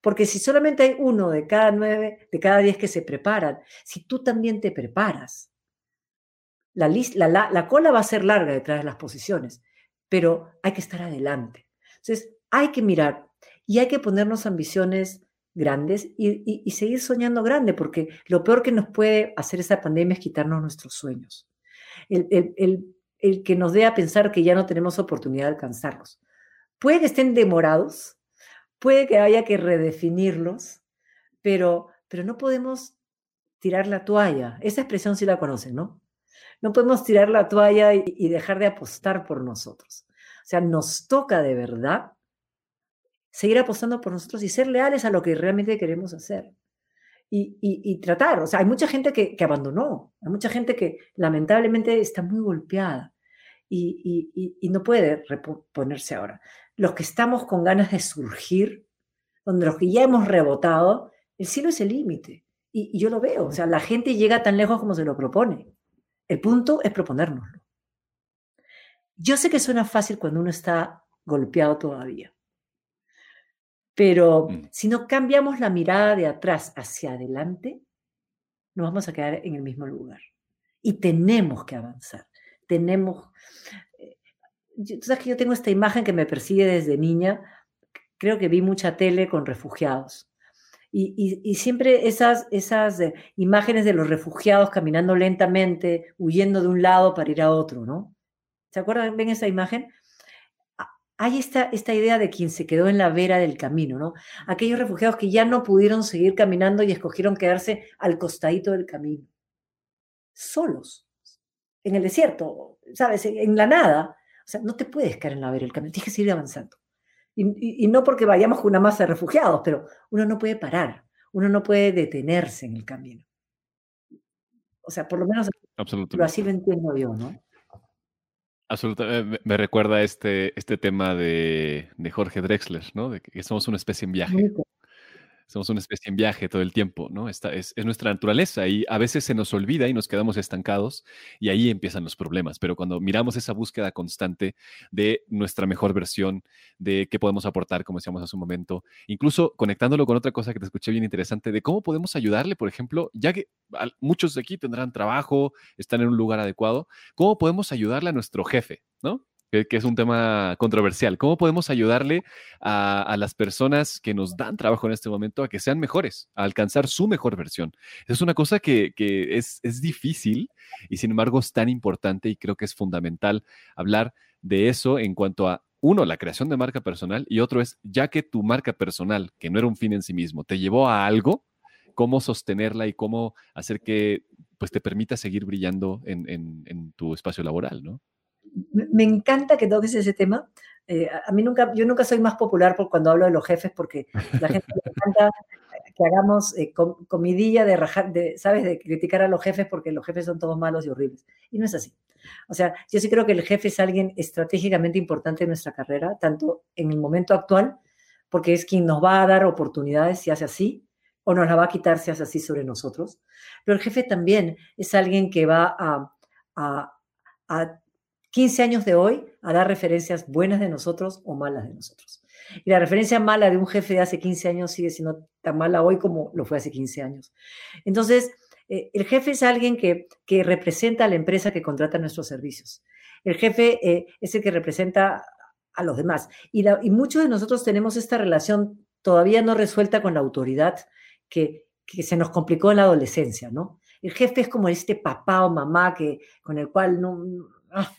Porque si solamente hay uno de cada nueve, de cada diez que se preparan, si tú también te preparas, la, la, la cola va a ser larga detrás de las posiciones, pero hay que estar adelante. Entonces, hay que mirar y hay que ponernos ambiciones grandes y, seguir soñando grande, porque lo peor que nos puede hacer esta pandemia es quitarnos nuestros sueños el, que nos dé a pensar que ya no tenemos oportunidad de alcanzarlos. Puede que estén demorados, puede que haya que redefinirlos, pero, pero no podemos tirar la toalla. Esa expresión sí la conocen, ¿no? No podemos tirar la toalla y, y dejar de apostar por nosotros. O sea, nos toca de verdad seguir apostando por nosotros y ser leales a lo que realmente queremos hacer y, tratar. O sea, hay mucha gente que, abandonó, hay mucha gente que lamentablemente está muy golpeada y, no puede reponerse ahora. Los que estamos con ganas de surgir, donde los que ya hemos rebotado, el cielo es el límite. Y, yo lo veo, o sea, la gente llega tan lejos como se lo propone. El punto es proponérnoslo. Yo sé que suena fácil cuando uno está golpeado todavía. Pero mm. si no cambiamos la mirada de atrás hacia adelante, nos vamos a quedar en el mismo lugar. Y tenemos que avanzar. Tenemos. Eh, tú sabes que yo tengo esta imagen que me persigue desde niña. Creo que vi mucha tele con refugiados. Y, siempre esas, esas eh, imágenes de los refugiados caminando lentamente, huyendo de un lado para ir a otro, ¿no? ¿Se acuerdan? ¿Ven esa imagen? Hay esta, esta idea de quien se quedó en la vera del camino, ¿no? Aquellos refugiados que ya no pudieron seguir caminando y escogieron quedarse al costadito del camino. Solos, en el desierto, ¿sabes? En la nada. O sea, no te puedes quedar en la vera del camino, tienes que seguir avanzando. Y, no porque vayamos con una masa de refugiados, pero uno no puede parar, uno no puede detenerse en el camino. O sea, por lo menos lo así lo entiendo yo, ¿no? Absolutamente. Eh, me recuerda este, este tema de, de, Jorge Drexler, ¿no? De que somos una especie en viaje somos una especie en viaje todo el tiempo, ¿no? Esta es, nuestra naturaleza y a veces se nos olvida y nos quedamos estancados y ahí empiezan los problemas. Pero cuando miramos esa búsqueda constante de nuestra mejor versión, de qué podemos aportar, como decíamos hace un momento, incluso conectándolo con otra cosa que te escuché bien interesante, de cómo podemos ayudarle, por ejemplo, ya que muchos de aquí tendrán trabajo, están en un lugar adecuado, ¿cómo podemos ayudarle a nuestro jefe, ¿no? Que, es un tema controversial. ¿Cómo podemos ayudarle a, las personas que nos dan trabajo en este momento a que sean mejores, a alcanzar su mejor versión? Es una cosa que, es, difícil y sin embargo es tan importante y creo que es fundamental hablar de eso en cuanto a, uno, la creación de marca personal y otro es, ya que tu marca personal, que no era un fin en sí mismo, te llevó a algo, cómo sostenerla y cómo hacer que pues, te permita seguir brillando en, en tu espacio laboral, ¿no? Me encanta que toques ese tema. Eh, a mí nunca, yo nunca soy más popular por cuando hablo de los jefes porque la gente le encanta que hagamos eh, comidilla de rajar, de, ¿sabes? De criticar a los jefes porque los jefes son todos malos y horribles. Y no es así. O sea, yo sí creo que el jefe es alguien estratégicamente importante en nuestra carrera, tanto en el momento actual, porque es quien nos va a dar oportunidades si hace así, o nos la va a quitar si hace así sobre nosotros. Pero el jefe también es alguien que va a, a, a 15 años de hoy dar referencias buenas de nosotros o malas de nosotros. Y la referencia mala de un jefe de hace 15 años sigue siendo tan mala hoy como lo fue hace 15 años. Entonces, eh, el jefe es alguien que, que, representa a la empresa que contrata nuestros servicios. El jefe eh, es el que representa a los demás. Y, muchos de nosotros tenemos esta relación todavía no resuelta con la autoridad que, que se nos complicó en la adolescencia, ¿no? El jefe es como este papá o mamá que, con el cual no,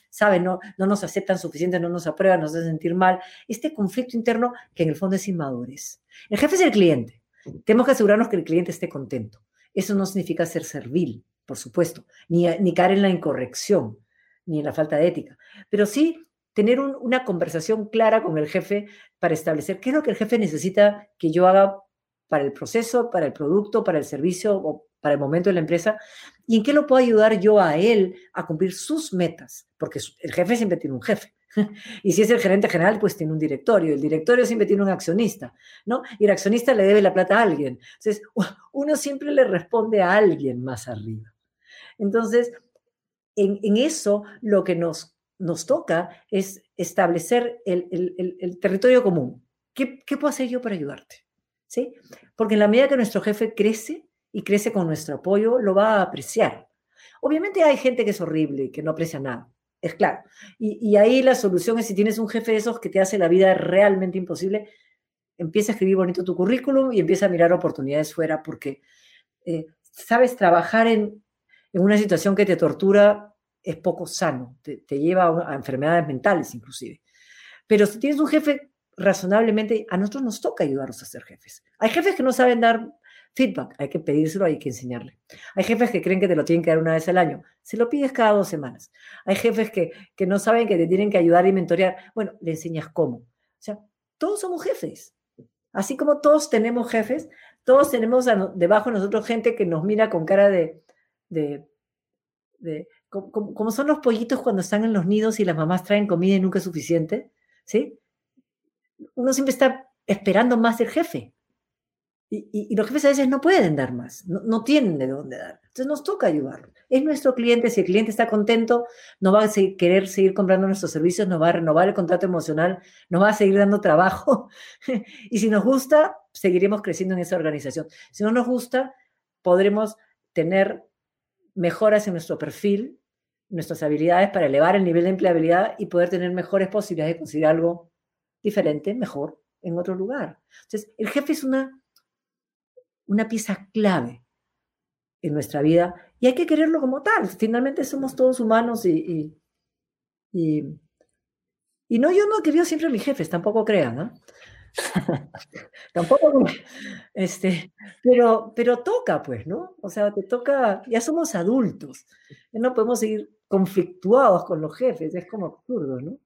¿saben? No, no nos aceptan suficiente, no nos aprueban, nos hacen sentir mal. Este conflicto interno que en el fondo es inmadurez. El jefe es el cliente. Tenemos que asegurarnos que el cliente esté contento. Eso no significa ser servil, por supuesto, ni, ni caer en la incorrección, ni en la falta de ética, pero sí tener una conversación clara con el jefe para establecer qué es lo que el jefe necesita que yo haga para el proceso, para el producto, para el servicio o para el momento de la empresa y en qué lo puedo ayudar yo a él a cumplir sus metas, porque el jefe siempre tiene un jefe. Y si es el gerente general, pues tiene un directorio. El directorio siempre tiene un accionista, ¿no? Y el accionista le debe la plata a alguien. Entonces, uno siempre le responde a alguien más arriba. Entonces, en, eso lo que nos, toca es establecer el, territorio común. ¿Qué, ¿Qué, puedo hacer yo para ayudarte? ¿Sí? Porque en la medida que nuestro jefe crece, y crece con nuestro apoyo, lo va a apreciar. Obviamente hay gente que es horrible, y que no aprecia nada, es claro. Y, ahí la solución es si tienes un jefe de esos que te hace la vida realmente imposible, empieza a escribir bonito tu currículum y empieza a mirar oportunidades fuera porque, eh, sabes, trabajar en, una situación que te tortura es poco sano, te, lleva a, a enfermedades mentales inclusive. Pero si tienes un jefe razonablemente, a nosotros nos toca ayudarlos a ser jefes. Hay jefes que no saben dar Feedback, hay que pedírselo, hay que enseñarle. Hay jefes que creen que te lo tienen que dar una vez al año. Se lo pides cada dos semanas. Hay jefes que, que no saben que te tienen que ayudar y mentorear. Bueno, le enseñas cómo. O sea, todos somos jefes. Así como todos tenemos jefes, todos tenemos debajo de nosotros gente que nos mira con cara de, de, de como, como, son los pollitos cuando están en los nidos y las mamás traen comida y nunca es suficiente, ¿sí? Uno siempre está esperando más del jefe. Y, los jefes a veces no pueden dar más, no, tienen de dónde dar. Entonces nos toca ayudarlo. Es nuestro cliente, si el cliente está contento, no va a querer seguir comprando nuestros servicios, nos va a renovar el contrato emocional, nos va a seguir dando trabajo. y si nos gusta, seguiremos creciendo en esa organización. Si no nos gusta, podremos tener mejoras en nuestro perfil, nuestras habilidades para elevar el nivel de empleabilidad y poder tener mejores posibilidades de conseguir algo diferente, mejor, en otro lugar. Entonces, el jefe es una, una pieza clave en nuestra vida y hay que quererlo como tal. Finalmente somos todos humanos y, y, y, no, yo no he querido siempre a mis jefes, tampoco crean, ¿no? tampoco, este, pero, pero toca, pues, ¿no? O sea, te toca, ya somos adultos, ya no podemos seguir conflictuados con los jefes, es como absurdo, ¿no?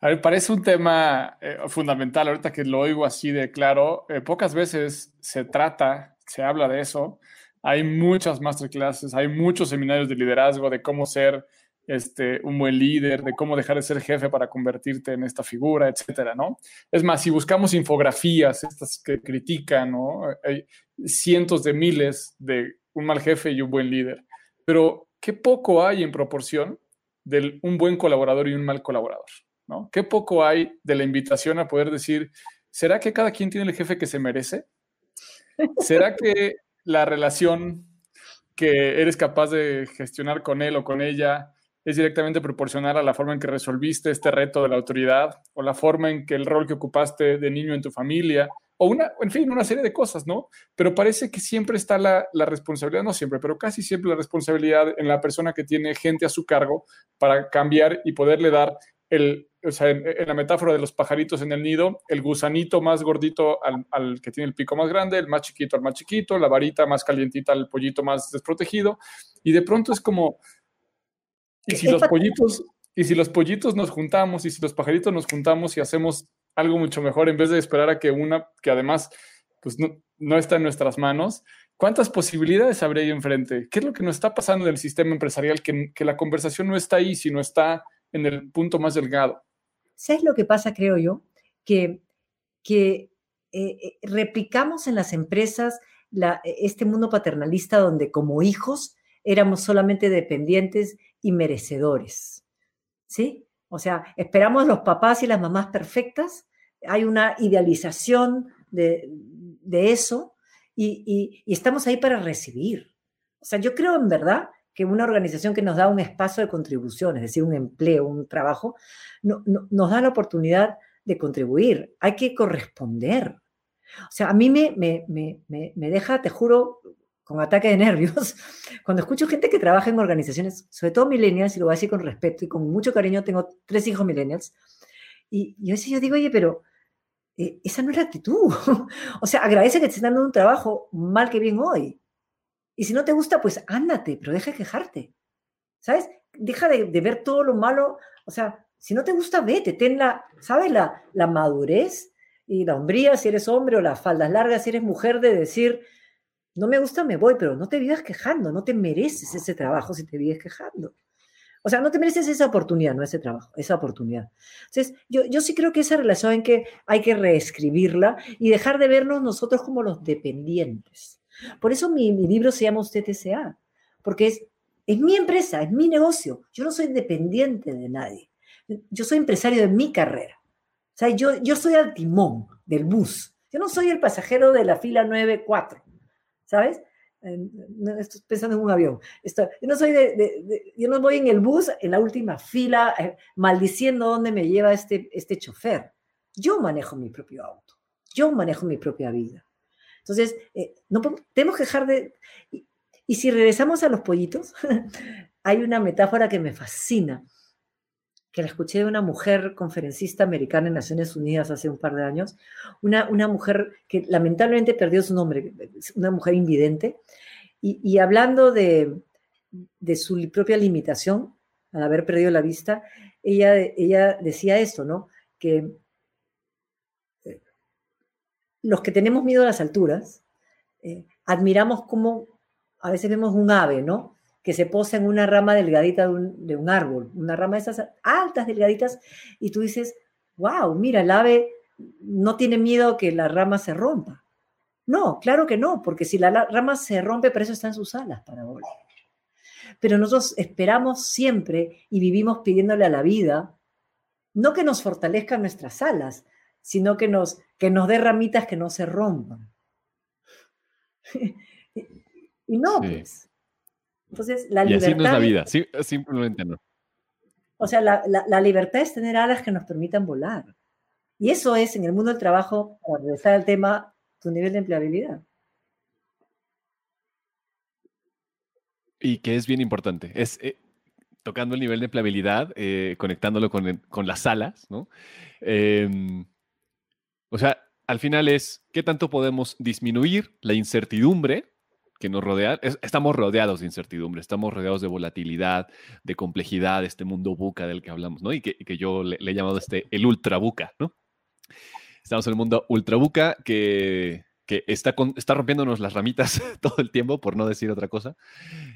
A ver, parece un tema eh, fundamental, ahorita que lo oigo así de claro, eh, pocas veces se trata, se habla de eso, hay muchas masterclasses, hay muchos seminarios de liderazgo, de cómo ser este, un buen líder, de cómo dejar de ser jefe para convertirte en esta figura, etcétera, ¿no? Es más, si buscamos infografías, estas que critican, ¿no? Hay cientos de miles de un mal jefe y un buen líder, pero qué poco hay en proporción de un buen colaborador y un mal colaborador, ¿no? Qué poco hay de la invitación a poder decir, ¿será que cada quien tiene el jefe que se merece? ¿Será que la relación que eres capaz de gestionar con él o con ella es directamente proporcional a la forma en que resolviste este reto de la autoridad o la forma en que el rol que ocupaste de niño en tu familia o una, en fin, una serie de cosas, ¿no? Pero parece que siempre está la, la, responsabilidad, no siempre, pero casi siempre la responsabilidad en la persona que tiene gente a su cargo para cambiar y poderle dar el, o sea, en, la metáfora de los pajaritos en el nido, el gusanito más gordito al, al, que tiene el pico más grande, el más chiquito al más chiquito, la varita más calientita al pollito más desprotegido, y de pronto es como, y si los pollitos, y si los pollitos nos juntamos, y si los pajaritos nos juntamos y hacemos algo mucho mejor, en vez de esperar a que una, que además pues no, no está en nuestras manos, ¿cuántas posibilidades habría ahí enfrente? ¿Qué es lo que nos está pasando en el sistema empresarial? Que, que la conversación no está ahí, sino está en el punto más delgado. ¿Sabes lo que pasa, creo yo? Que, que eh, eh replicamos en las empresas la, este mundo paternalista donde como hijos éramos solamente dependientes y merecedores. ¿Sí? O sea, esperamos los papás y las mamás perfectas, hay una idealización de, de eso y, y, y, estamos ahí para recibir. O sea, yo creo en verdad que una organización que nos da un espacio de contribución, es decir, un empleo, un trabajo, no, no, nos da la oportunidad de contribuir. Hay que corresponder. O sea, a mí me, me, me, me deja, te juro, con ataque de nervios, cuando escucho gente que trabaja en organizaciones, sobre todo millennials, y lo voy a decir con respeto y con mucho cariño, tengo tres hijos millennials, y, y a veces yo digo, oye, pero eh, esa no es la actitud. o sea, agradece que te estén dando un trabajo mal que bien hoy. Y si no te gusta, pues ándate, pero deja de quejarte. ¿Sabes? Deja de, ver todo lo malo. O sea, si no te gusta, vete, ten la, ¿sabes? La, la madurez y la hombría si eres hombre o las faldas largas si eres mujer de decir, no me gusta, me voy, pero no te vivas quejando, no te mereces ese trabajo si te vives quejando. O sea, no te mereces esa oportunidad, no ese trabajo, esa oportunidad. Entonces, yo, yo sí creo que esa relación en que hay que reescribirla y dejar de vernos nosotros como los dependientes. Por eso mi, mi libro se llama Usted TCA, porque es, es mi empresa, es mi negocio. Yo no soy dependiente de nadie. Yo soy empresario de mi carrera. O sea, yo, yo soy al timón del bus. Yo no soy el pasajero de la fila 9-4. ¿sabes? Estoy pensando en un avión. Estoy, yo, no soy de, de, de, yo no voy en el bus en la última fila eh, maldiciendo dónde me lleva este, este chofer. Yo manejo mi propio auto. Yo manejo mi propia vida. Entonces, eh, no tenemos que dejar de... Y, y si regresamos a los pollitos, hay una metáfora que me fascina que la escuché de una mujer conferencista americana en Naciones Unidas hace un par de años, una, una mujer que lamentablemente perdió su nombre, una mujer invidente, y, y hablando de, de, su propia limitación al haber perdido la vista, ella, ella decía esto, ¿no? Que los que tenemos miedo a las alturas, eh, admiramos como a veces vemos un ave, ¿no? que se posa en una rama delgadita de un, un, árbol, una rama de esas altas, delgaditas, y tú dices, wow, mira, el ave no tiene miedo que la rama se rompa. No, claro que no, porque si la rama se rompe, por eso están sus alas para volar. Pero nosotros esperamos siempre y vivimos pidiéndole a la vida, no que nos fortalezcan nuestras alas, sino que nos, que nos dé ramitas que no se rompan. y no, sí. pues Entonces, la y libertad... así no es la vida, simplemente no. O sea, la, la, libertad es tener alas que nos permitan volar. Y eso es, en el mundo del trabajo, para regresar al tema, tu nivel de empleabilidad. Y que es bien importante. Es, eh, tocando el nivel de empleabilidad, eh, conectándolo con, con, las salas, ¿no? Em, o sea, al final es, ¿qué tanto podemos disminuir la incertidumbre que nos rodea? estamos rodeados de incertidumbre, estamos rodeados de volatilidad, de complejidad, este mundo buca del que hablamos, ¿no? Y que, que yo le, he llamado este, el ultra buca, ¿no? Estamos en el mundo ultra buca que, que está, está rompiéndonos las ramitas todo el tiempo, por no decir otra cosa.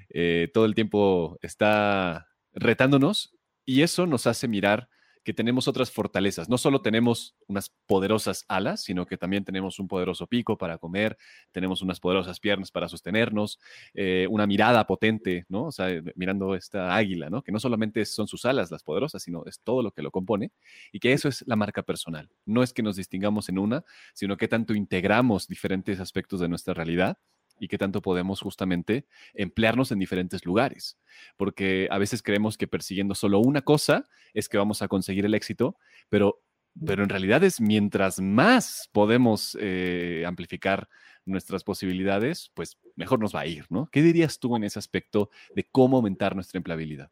Eh, todo el tiempo está retándonos y eso nos hace mirar que tenemos otras fortalezas. No solo tenemos unas poderosas alas, sino que también tenemos un poderoso pico para comer, tenemos unas poderosas piernas para sostenernos, eh, una mirada potente, ¿no? O sea, mirando esta águila, ¿no? Que no solamente son sus alas las poderosas, sino es todo lo que lo compone y que eso es la marca personal. No es que nos distingamos en una, sino que tanto integramos diferentes aspectos de nuestra realidad y qué tanto podemos justamente emplearnos en diferentes lugares. Porque a veces creemos que persiguiendo solo una cosa es que vamos a conseguir el éxito, pero, pero en realidad es mientras más podemos eh, amplificar nuestras posibilidades, pues mejor nos va a ir, ¿no? ¿Qué dirías tú en ese aspecto de cómo aumentar nuestra empleabilidad?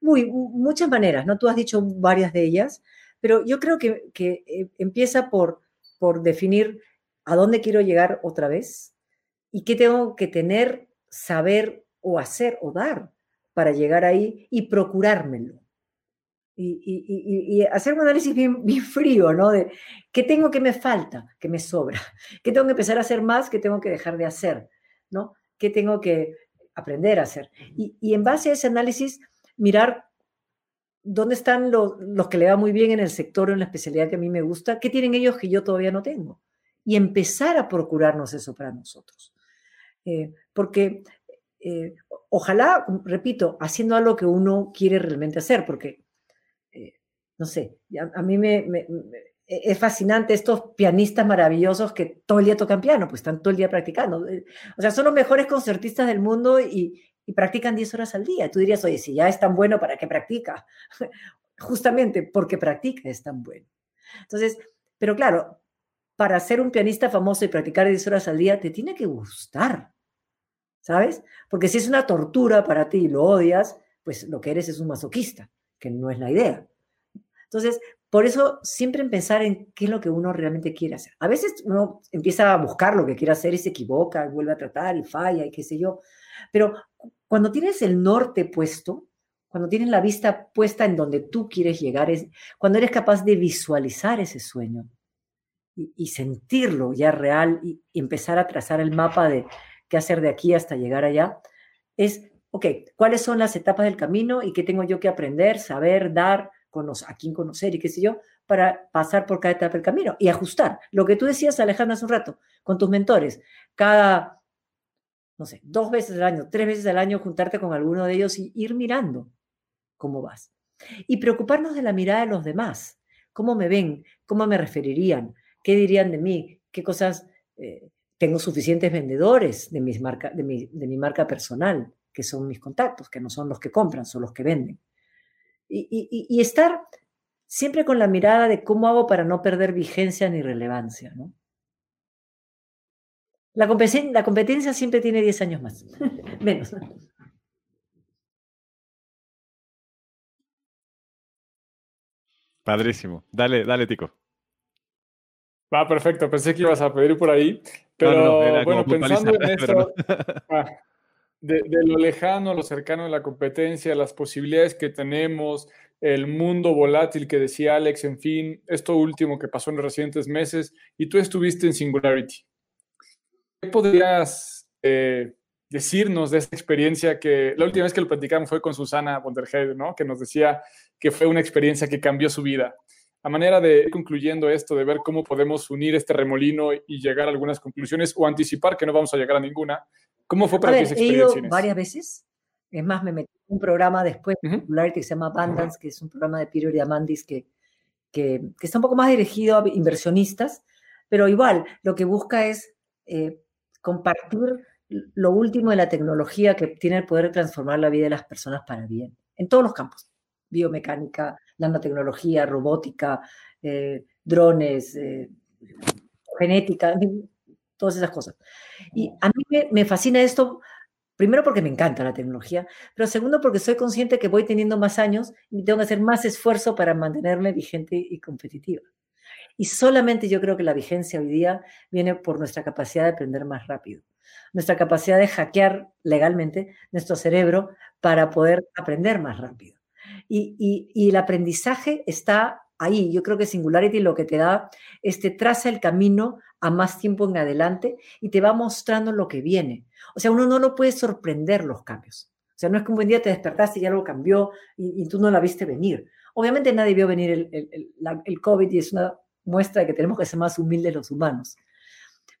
Muy, muchas maneras, ¿no? Tú has dicho varias de ellas, pero yo creo que, que eh, empieza por, por definir a dónde quiero llegar otra vez, y qué tengo que tener, saber o hacer o dar para llegar ahí y procurármelo. Y, hacer un análisis bien, frío, ¿no? De qué tengo que me falta, que me sobra, qué tengo que empezar a hacer más, qué tengo que dejar de hacer, ¿no? ¿Qué tengo que aprender a hacer? Y, en base a ese análisis, mirar dónde están los, los que le va muy bien en el sector o en la especialidad que a mí me gusta, qué tienen ellos que yo todavía no tengo. Y empezar a procurarnos eso para nosotros. Eh, porque eh, ojalá, repito, haciendo algo que uno quiere realmente hacer, porque, eh, no sé, a, mí me, e, es fascinante estos pianistas maravillosos que todo el día tocan piano, pues están todo el día practicando. O sea, son los mejores concertistas del mundo y, y practican 10 horas al día. Tú dirías, oye, si ya es tan bueno, ¿para qué practica? Justamente porque practica es tan bueno. Entonces, pero claro, para ser un pianista famoso y practicar 10 horas al día, te tiene que gustar. ¿Sabes? Porque si es una tortura para ti y lo odias, pues lo que eres es un masoquista, que no es la idea. Entonces, por eso siempre pensar en qué es lo que uno realmente quiere hacer. A veces uno empieza a buscar lo que quiere hacer y se equivoca, y vuelve a tratar y falla y qué sé yo. Pero cuando tienes el norte puesto, cuando tienes la vista puesta en donde tú quieres llegar, es cuando eres capaz de visualizar ese sueño y, sentirlo ya real y empezar a trazar el mapa de qué hacer de aquí hasta llegar allá, es, ok, ¿cuáles son las etapas del camino y qué tengo yo que aprender, saber, dar, a quién conocer y qué sé yo, para pasar por cada etapa del camino y ajustar? Lo que tú decías, Alejandro, hace un rato, con tus mentores, cada, no sé, dos veces al año, tres veces al año, juntarte con alguno de ellos y ir mirando cómo vas. Y preocuparnos de la mirada de los demás. ¿Cómo me ven? ¿Cómo me referirían? ¿Qué dirían de mí? ¿Qué cosas eh, tengo suficientes vendedores de, mis marca, de, mi, de, mi, marca personal, que son mis contactos, que no son los que compran, son los que venden. Y, y, y, estar siempre con la mirada de cómo hago para no perder vigencia ni relevancia. ¿no? La, competencia, la competencia siempre tiene 10 años más, menos. Padrísimo. Dale, dale, Tico. Va, perfecto. Pensé que ibas a pedir por ahí. Pero bueno, pensando en esto, ah, de, lo lejano, lo cercano de la competencia, las posibilidades que tenemos, el mundo volátil que decía Alex, en fin, esto último que pasó en los recientes meses, y tú estuviste en Singularity. ¿Qué podrías eh, decirnos de esa experiencia que la última vez que lo platicamos fue con Susana Bonderhead, ¿no? Que nos decía que fue una experiencia que cambió su vida a manera de ir concluyendo esto, de ver cómo podemos unir este remolino y llegar a algunas conclusiones o anticipar que no vamos a llegar a ninguna, ¿cómo fue para ti esa experiencia? He ido varias veces. Es más, me metí en un programa después que se llama Abundance, que es un programa de Peter Diamandis que, que, que, está un poco más dirigido a inversionistas, pero igual lo que busca es eh, compartir lo último de la tecnología que tiene el poder de transformar la vida de las personas para bien, en todos los campos, biomecánica, nanotecnología, robótica, eh, drones, eh, genética, todas esas cosas. Y a mí me, fascina esto, primero porque me encanta la tecnología, pero segundo porque soy consciente que voy teniendo más años y tengo que hacer más esfuerzo para mantenerme vigente y competitiva. Y solamente yo creo que la vigencia hoy día viene por nuestra capacidad de aprender más rápido, nuestra capacidad de hackear legalmente nuestro cerebro para poder aprender más rápido. Y, el aprendizaje está ahí. Yo creo que Singularity lo que te da es te traza el camino a más tiempo en adelante y te va mostrando lo que viene. O sea, uno no lo puede sorprender los cambios. O sea, no es que un buen día te despertaste y algo cambió y, tú no la viste venir. Obviamente nadie vio venir el, el, el, COVID y es una muestra de que tenemos que ser más humildes los humanos.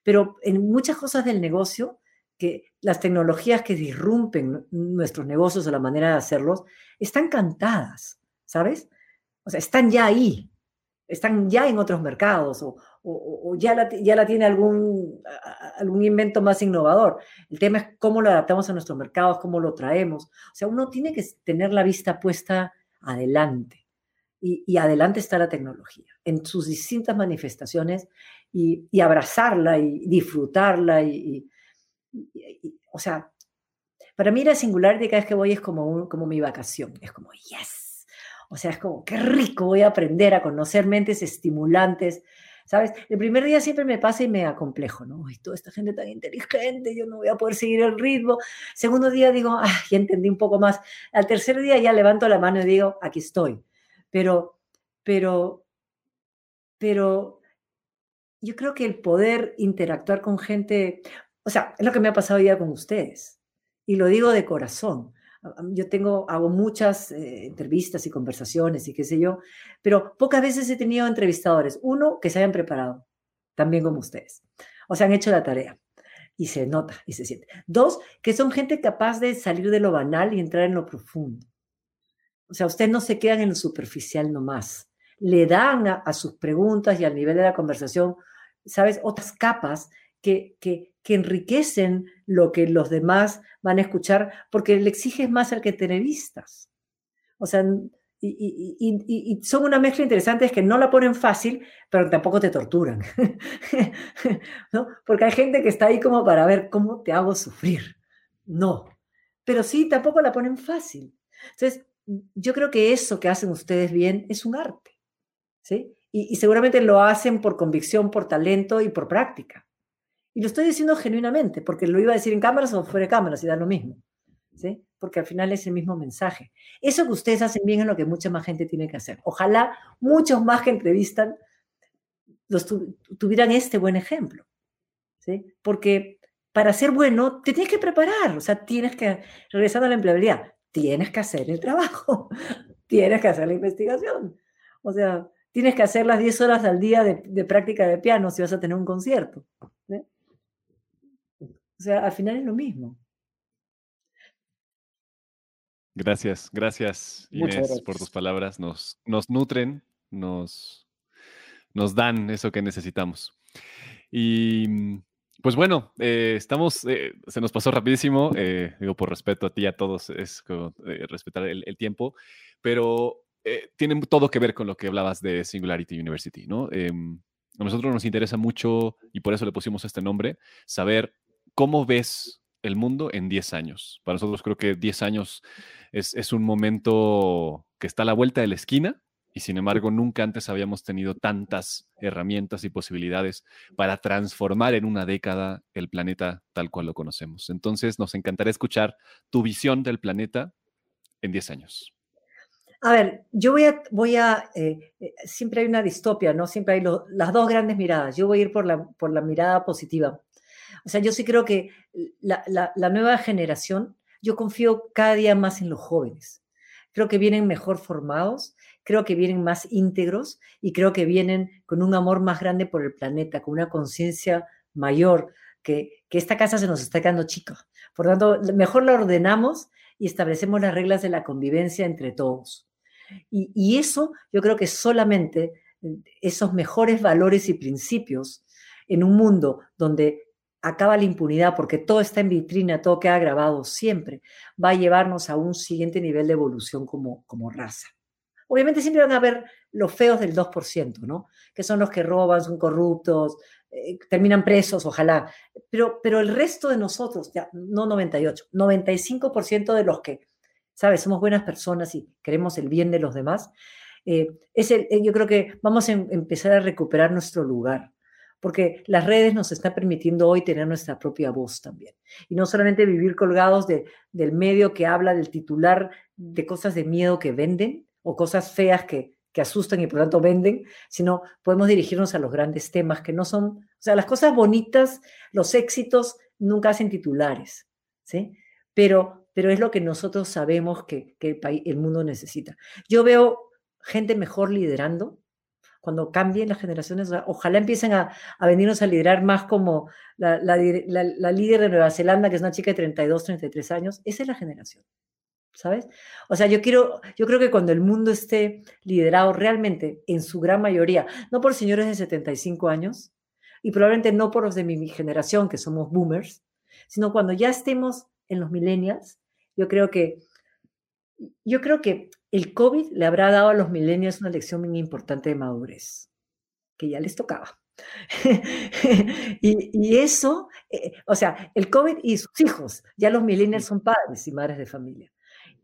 Pero en muchas cosas del negocio, que las tecnologías que disrumpen nuestros negocios o la manera de hacerlos, están cantadas, ¿sabes? O sea, están ya ahí, están ya en otros mercados o, ya, la, ya la tiene algún, algún invento más innovador. El tema es cómo lo adaptamos a nuestros mercados, cómo lo traemos. O sea, uno tiene que tener la vista puesta adelante. Y, adelante está la tecnología, en sus distintas manifestaciones, y, abrazarla y disfrutarla. Y, o sea, para mí la singularidad cada vez que voy es como, como mi vacación. Es como, yes, o sea, es como, qué rico, voy a aprender a conocer mentes estimulantes. ¿Sabes? El primer día siempre me pasa y me acomplejo, ¿no? Y toda esta gente tan inteligente, yo no voy a poder seguir el ritmo. Segundo día digo, ah, ya entendí un poco más. Al tercer día ya levanto la mano y digo, aquí estoy. Pero, pero, pero yo creo que el poder interactuar con gente, o sea, es lo que me ha pasado ya con ustedes. Y lo digo de corazón yo tengo, hago muchas eh, entrevistas y conversaciones y qué sé yo, pero pocas veces he tenido entrevistadores. Uno, que se hayan preparado, también como ustedes. O sea, han hecho la tarea y se nota y se siente. Dos, que son gente capaz de salir de lo banal y entrar en lo profundo. O sea, ustedes no se quedan en lo superficial nomás. Le dan a, sus preguntas y al nivel de la conversación, ¿sabes? Otras capas que, que, que enriquecen lo que los demás van a escuchar, porque le exiges más al que te entrevistas. O sea, y, son una mezcla interesante, es que no la ponen fácil, pero tampoco te torturan. ¿No? Porque hay gente que está ahí como para ver cómo te hago sufrir. No. Pero sí, tampoco la ponen fácil. Entonces, yo creo que eso que hacen ustedes bien es un arte. ¿sí? y seguramente lo hacen por convicción, por talento y por práctica. Y lo estoy diciendo genuinamente, porque lo iba a decir en cámaras o fuera de cámaras y da lo mismo. ¿sí? Porque al final es el mismo mensaje. Eso que ustedes hacen bien es lo que mucha más gente tiene que hacer. Ojalá muchos más que entrevistan los tuvieran este buen ejemplo. ¿sí? Porque para ser bueno te tienes que preparar, o sea, tienes que, regresando a la empleabilidad, tienes que hacer el trabajo, tienes que hacer la investigación. O sea, tienes que hacer las 10 horas al día de, de práctica de piano si vas a tener un concierto. O sea, al final es lo mismo. Gracias, gracias Inés por tus palabras. Nos, nos nutren, nos, nos dan eso que necesitamos. Y mm, pues bueno, eh, estamos, eh, se nos pasó rapidísimo, eh, digo por respeto a ti y a todos, es como, respetar el, tiempo, pero tiene todo que ver con lo que hablabas de Singularity University, ¿no? Em, a nosotros nos interesa mucho, y por eso le pusimos este nombre, saber ¿cómo ves el mundo en 10 años? Para nosotros creo que 10 años es, un momento que está a la vuelta de la esquina y sin embargo nunca antes habíamos tenido tantas herramientas y posibilidades para transformar en una década el planeta tal cual lo conocemos. Entonces nos encantaría escuchar tu visión del planeta en 10 años. A ver, yo voy a, voy a eh, eh, siempre hay una distopia, ¿no? Siempre hay las dos grandes miradas. Yo voy a ir por la, por la mirada positiva. O sea, yo sí creo que la, nueva generación, yo confío cada día más en los jóvenes. Creo que vienen mejor formados, creo que vienen más íntegros y creo que vienen con un amor más grande por el planeta, con una conciencia mayor, que, que, esta casa se nos está quedando chica. Por tanto, mejor la ordenamos y establecemos las reglas de la convivencia entre todos. Y, y eso yo creo que solamente esos mejores valores y principios en un mundo donde acaba la impunidad porque todo está en vitrina, todo queda grabado siempre, va a llevarnos a un siguiente nivel de evolución como, como raza. Obviamente siempre van a haber los feos del 2%, ¿no? Que son los que roban, son corruptos, eh, terminan presos, ojalá. Pero, pero el resto de nosotros, ya, no 98, 95% de los que, ¿sabes? Somos buenas personas y queremos el bien de los demás, eh, es el, eh, yo creo que vamos a em, empezar a recuperar nuestro lugar porque las redes nos están permitiendo hoy tener nuestra propia voz también. Y no solamente vivir colgados de, del medio que habla del titular de cosas de miedo que venden o cosas feas que, que asustan y por tanto venden, sino podemos dirigirnos a los grandes temas que no son, o sea, las cosas bonitas, los éxitos nunca hacen titulares, ¿sí? Pero, pero es lo que nosotros sabemos que, que el, país, el mundo necesita. Yo veo gente mejor liderando, cuando cambien las generaciones, ojalá empiecen a, a venirnos a liderar más como la, la, la, líder de Nueva Zelanda, que es una chica de 32, 33 años, esa es la generación. ¿Sabes? O sea, yo quiero, yo creo que cuando el mundo esté liderado realmente, en su gran mayoría, no por señores de 75 años, y probablemente no por los de mi, mi generación, que somos boomers, sino cuando ya estemos en los millennials, yo creo que yo creo que el COVID le habrá dado a los millennials una lección muy importante de madurez, que ya les tocaba. y, eso, eh, o sea, el COVID y sus hijos, ya los millennials son padres y madres de familia.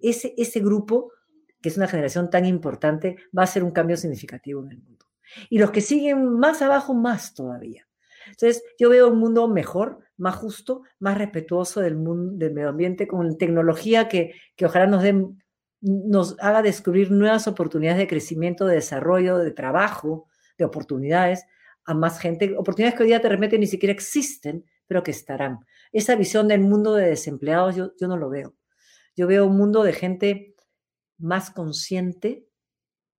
Ese, ese grupo, que es una generación tan importante, va a ser un cambio significativo en el mundo. Y los que siguen más abajo, más todavía. Entonces, yo veo un mundo mejor, más justo, más respetuoso del, mundo, del medio ambiente, con tecnología que, que ojalá nos den nos haga descubrir nuevas oportunidades de crecimiento, de desarrollo, de trabajo, de oportunidades a más gente, oportunidades que hoy día de repente ni siquiera existen, pero que estarán. Esa visión del mundo de desempleados yo, yo no lo veo. Yo veo un mundo de gente más consciente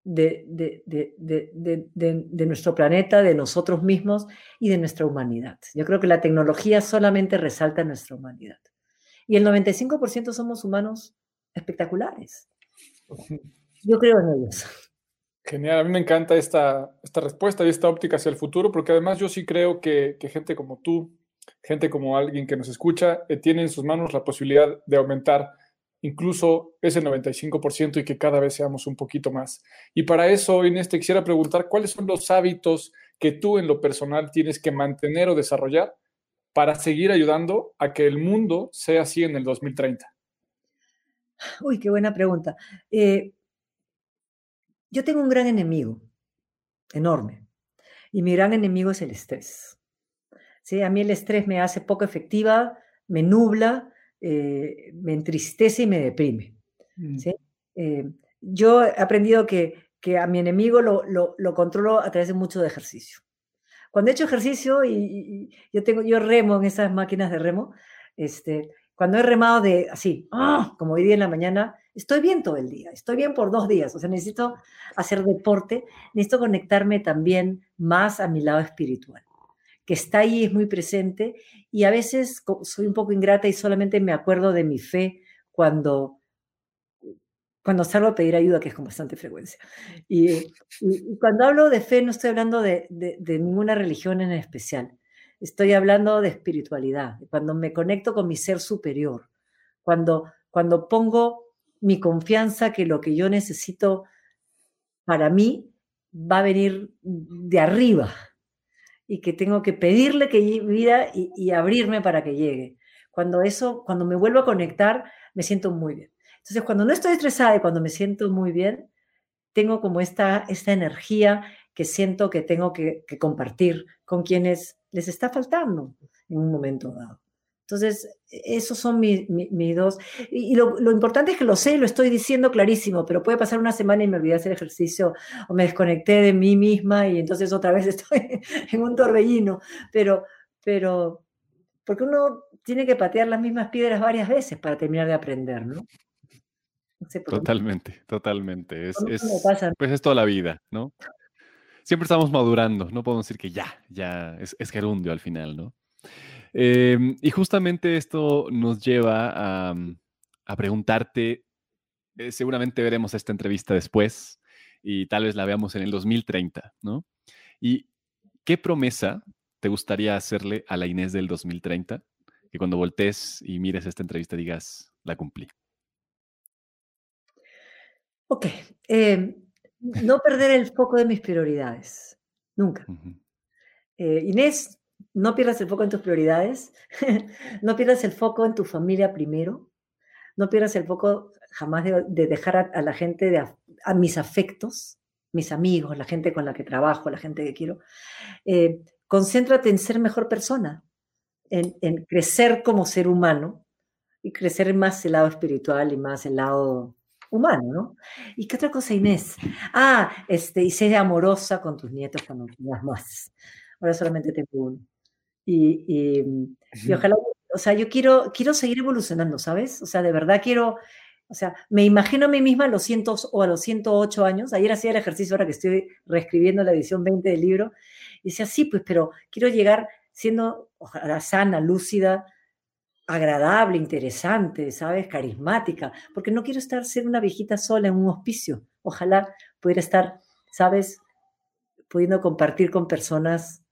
de, de, de, de, nuestro planeta, de nosotros mismos y de nuestra humanidad. Yo creo que la tecnología solamente resalta nuestra humanidad. Y el 95% somos humanos espectaculares. Yo creo en ellos. Genial, a mí me encanta esta, esta respuesta y esta óptica hacia el futuro, porque además yo sí creo que, gente como tú, gente como alguien que nos escucha, eh, tiene en sus manos la posibilidad de aumentar incluso ese 95% y que cada vez seamos un poquito más. Y para eso, Inés, te quisiera preguntar, ¿cuáles son los hábitos que tú en lo personal tienes que mantener o desarrollar para seguir ayudando a que el mundo sea así en el 2030? Uy, qué buena pregunta. Eh, yo tengo un gran enemigo, enorme, y mi gran enemigo es el estrés. ¿Sí? A mí el estrés me hace poco efectiva, me nubla, eh, me entristece y me deprime. Mm. ¿sí? Eh, yo he aprendido que, que a mi enemigo lo, lo, lo, controlo a través de mucho de ejercicio. Cuando he hecho ejercicio y, y, yo tengo yo remo en esas máquinas de remo, este, cuando he remado de así, ¡ah! como hoy día en la mañana, estoy bien todo el día, estoy bien por dos días, o sea, necesito hacer deporte, necesito conectarme también más a mi lado espiritual, que está ahí, es muy presente, y a veces soy un poco ingrata y solamente me acuerdo de mi fe cuando, cuando salgo a pedir ayuda, que es con bastante frecuencia. Y, y, cuando hablo de fe, no estoy hablando de, de, de ninguna religión en especial Estoy hablando de espiritualidad, cuando me conecto con mi ser superior, cuando, cuando pongo mi confianza que lo que yo necesito para mí va a venir de arriba y que tengo que pedirle que vida y, y abrirme para que llegue. Cuando eso, cuando me vuelvo a conectar, me siento muy bien. Entonces, cuando no estoy estresada y cuando me siento muy bien, tengo como esta, esta energía que siento que tengo que, que compartir con quienes les está faltando en un momento dado. Entonces, esos son mis, mis, dos. Y, lo, lo, importante es que lo sé, lo estoy diciendo clarísimo, pero puede pasar una semana y me olvidé hacer ejercicio o me desconecté de mí misma y entonces otra vez estoy en un torbellino. Pero, pero, porque uno tiene que patear las mismas piedras varias veces para terminar de aprender, ¿no? no sé totalmente, totalmente. Es, es, pues es toda la vida, ¿no? Siempre estamos madurando, no podemos decir que ya, ya es, es gerundio al final, ¿no? Eh, y justamente esto nos lleva a, mm, preguntarte, eh, seguramente veremos esta entrevista después y tal vez la veamos en el 2030, ¿no? ¿Y qué promesa te gustaría hacerle a la Inés del 2030? Que cuando voltees y mires esta entrevista digas, la cumplí. Ok. Em, no perder el foco de mis prioridades. Nunca. Eh, Inés, no pierdas el foco en tus prioridades. no pierdas el foco en tu familia primero. No pierdas el foco jamás de, dejar a, la gente, de, a, mis afectos, mis amigos, la gente con la que trabajo, la gente que quiero. Eh, concéntrate en ser mejor persona, en, en crecer como ser humano y crecer más el lado espiritual y más el lado humano, ¿no? ¿Y qué otra cosa, Inés? Ah, este, y ser amorosa con tus nietos cuando tengas más. Ahora solamente tengo uno. Y, y, ojalá, o sea, yo quiero, quiero seguir evolucionando, ¿sabes? O sea, de verdad quiero, o sea, me imagino a mí misma a los 100 o a los 108 años. Ayer hacía el ejercicio ahora que estoy reescribiendo la edición 20 del libro. Y decía, sí, pues, pero quiero llegar siendo, ojalá, sana, lúcida, agradable, interesante, ¿sabes? Carismática, porque no quiero estar ser una viejita sola en un hospicio. Ojalá pudiera estar, ¿sabes? Pudiendo compartir con personas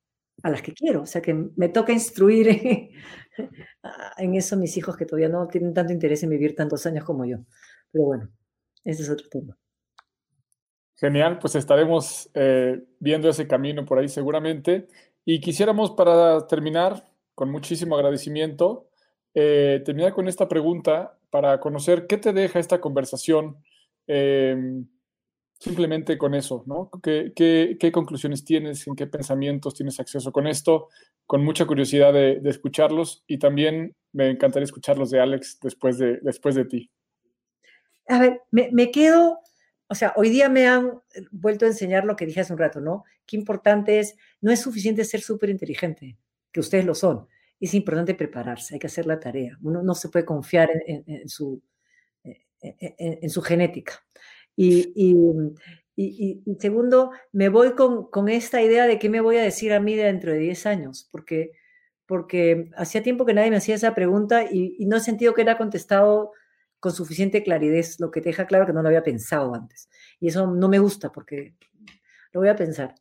a las que quiero. O sea, que me toca instruir en, eso mis hijos que todavía no tienen tanto interés en vivir tantos años como yo. Pero bueno, ese es otro tema. Genial, pues estaremos eh, viendo ese camino por ahí seguramente. Y quisiéramos para terminar, con muchísimo agradecimiento, eh, terminar con esta pregunta para conocer qué te deja esta conversación. Em, simplemente con eso, ¿no? ¿Qué, conclusiones tienes? ¿En qué pensamientos tienes acceso con esto? Con mucha curiosidad de, escucharlos y también me encantaría escucharlos de Alex después de, después de ti. A ver, me, me quedo, o sea, hoy día me han vuelto a enseñar lo que dije hace un rato, ¿no? Qué importante es, no es suficiente ser súper inteligente, que ustedes lo son, es importante prepararse, hay que hacer la tarea. Uno no se puede confiar en, su, en, su genética. Y, segundo, me voy con, esta idea de qué me voy a decir a mí dentro de 10 años, porque, porque hacía tiempo que nadie me hacía esa pregunta y, no he sentido que era contestado con suficiente claridad, lo que te deja claro que no lo había pensado antes. Y eso no me gusta porque lo voy a pensar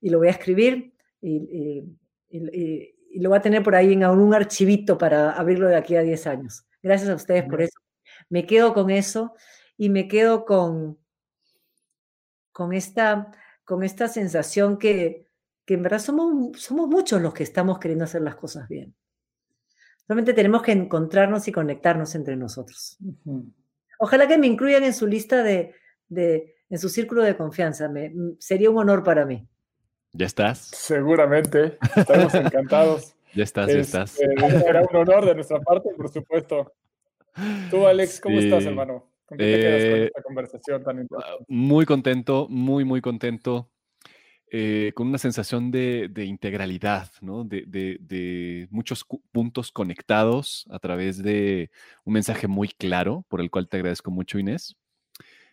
y lo voy a escribir y, y lo va a tener por ahí en un archivito para abrirlo de aquí a 10 años. Gracias a ustedes por eso. Me quedo con eso y me quedo con, con, esta, con esta sensación que, que en verdad somos, somos muchos los que estamos queriendo hacer las cosas bien. Solamente tenemos que encontrarnos y conectarnos entre nosotros. Ojalá que me incluyan en su lista de, de en su círculo de confianza. Me, sería un honor para mí. ¿Ya estás? Seguramente, estamos encantados. ya estás, ya estás. Era un honor de nuestra parte, por supuesto. Tú, Alex, ¿cómo estás, hermano? ¿Con qué te quedas con eh, esta conversación tan importante? Muy contento, muy, muy contento. Eh, con una sensación de, integralidad, ¿no? de, muchos puntos conectados a través de un mensaje muy claro, por el cual te agradezco mucho, Inés.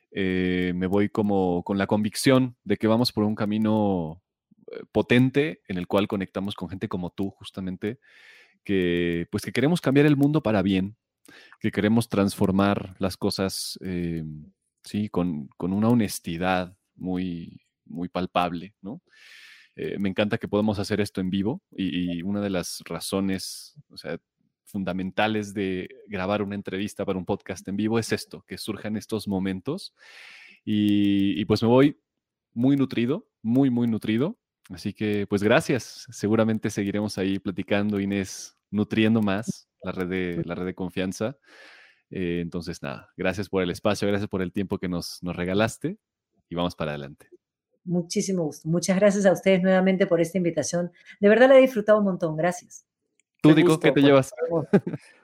Eh, me voy como con la convicción de que vamos por un camino eh, potente en el cual conectamos con gente como tú, justamente, que pues que queremos cambiar el mundo para bien, que queremos transformar las cosas, eh, sí, con, una honestidad muy, muy palpable, ¿no? Eh, me encanta que podamos hacer esto en vivo y, una de las razones, o sea, fundamentales de grabar una entrevista para un podcast en vivo es esto, que surjan estos momentos y, y pues me voy muy nutrido, muy, muy nutrido Así que, pues gracias. Seguramente seguiremos ahí platicando, Inés, nutriendo más la red de, la red de confianza. Eh, entonces, nada, gracias por el espacio, gracias por el tiempo que nos, nos regalaste y vamos para adelante. Muchísimo gusto. Muchas gracias a ustedes nuevamente por esta invitación. De verdad la he disfrutado un montón. Gracias. Tú, Dico, ¿qué te llevas?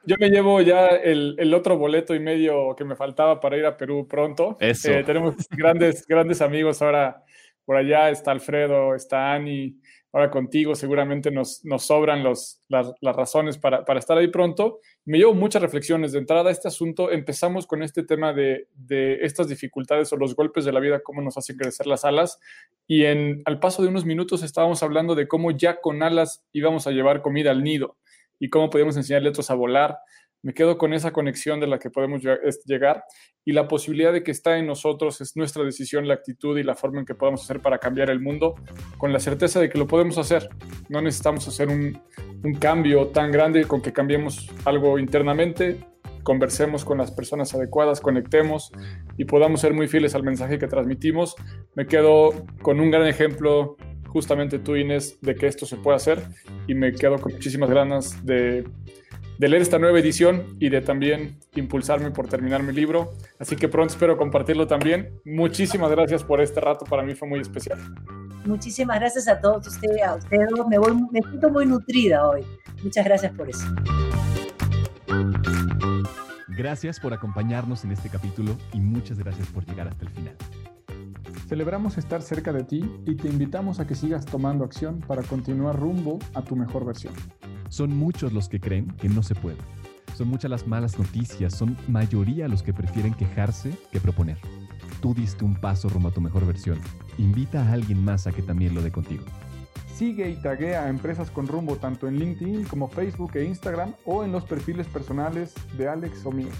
Yo me llevo ya el, el, otro boleto y medio que me faltaba para ir a Perú pronto. Eso. Eh, tenemos grandes, grandes amigos ahora por allá está Alfredo, está Ani, ahora contigo seguramente nos, nos sobran los, las, razones para, para, estar ahí pronto. Me llevo muchas reflexiones. De entrada a este asunto, empezamos con este tema de, de, estas dificultades o los golpes de la vida, cómo nos hacen crecer las alas. Y en, al paso de unos minutos estábamos hablando de cómo ya con alas íbamos a llevar comida al nido y cómo podíamos enseñarle a otros a volar. Me quedo con esa conexión de la que podemos llegar y la posibilidad de que está en nosotros es nuestra decisión, la actitud y la forma en que podemos hacer para cambiar el mundo, con la certeza de que lo podemos hacer. No necesitamos hacer un, un cambio tan grande con que cambiemos algo internamente, conversemos con las personas adecuadas, conectemos y podamos ser muy fieles al mensaje que transmitimos. Me quedo con un gran ejemplo, justamente tú, Inés, de que esto se puede hacer y me quedo con muchísimas ganas de de leer esta nueva edición y de también impulsarme por terminar mi libro. Así que pronto espero compartirlo también. Muchísimas gracias por este rato, para mí fue muy especial. Muchísimas gracias a todos ustedes, a ustedes me, voy, me siento muy nutrida hoy. Muchas gracias por eso. Gracias por acompañarnos en este capítulo y muchas gracias por llegar hasta el final. Celebramos estar cerca de ti y te invitamos a que sigas tomando acción para continuar rumbo a tu mejor versión. Son muchos los que creen que no se puede. Son muchas las malas noticias, son mayoría los que prefieren quejarse que proponer. Tú diste un paso rumbo a tu mejor versión. Invita a alguien más a que también lo dé contigo. Sigue y taguea a Empresas con Rumbo tanto en LinkedIn como Facebook e Instagram o en los perfiles personales de Alex o míos.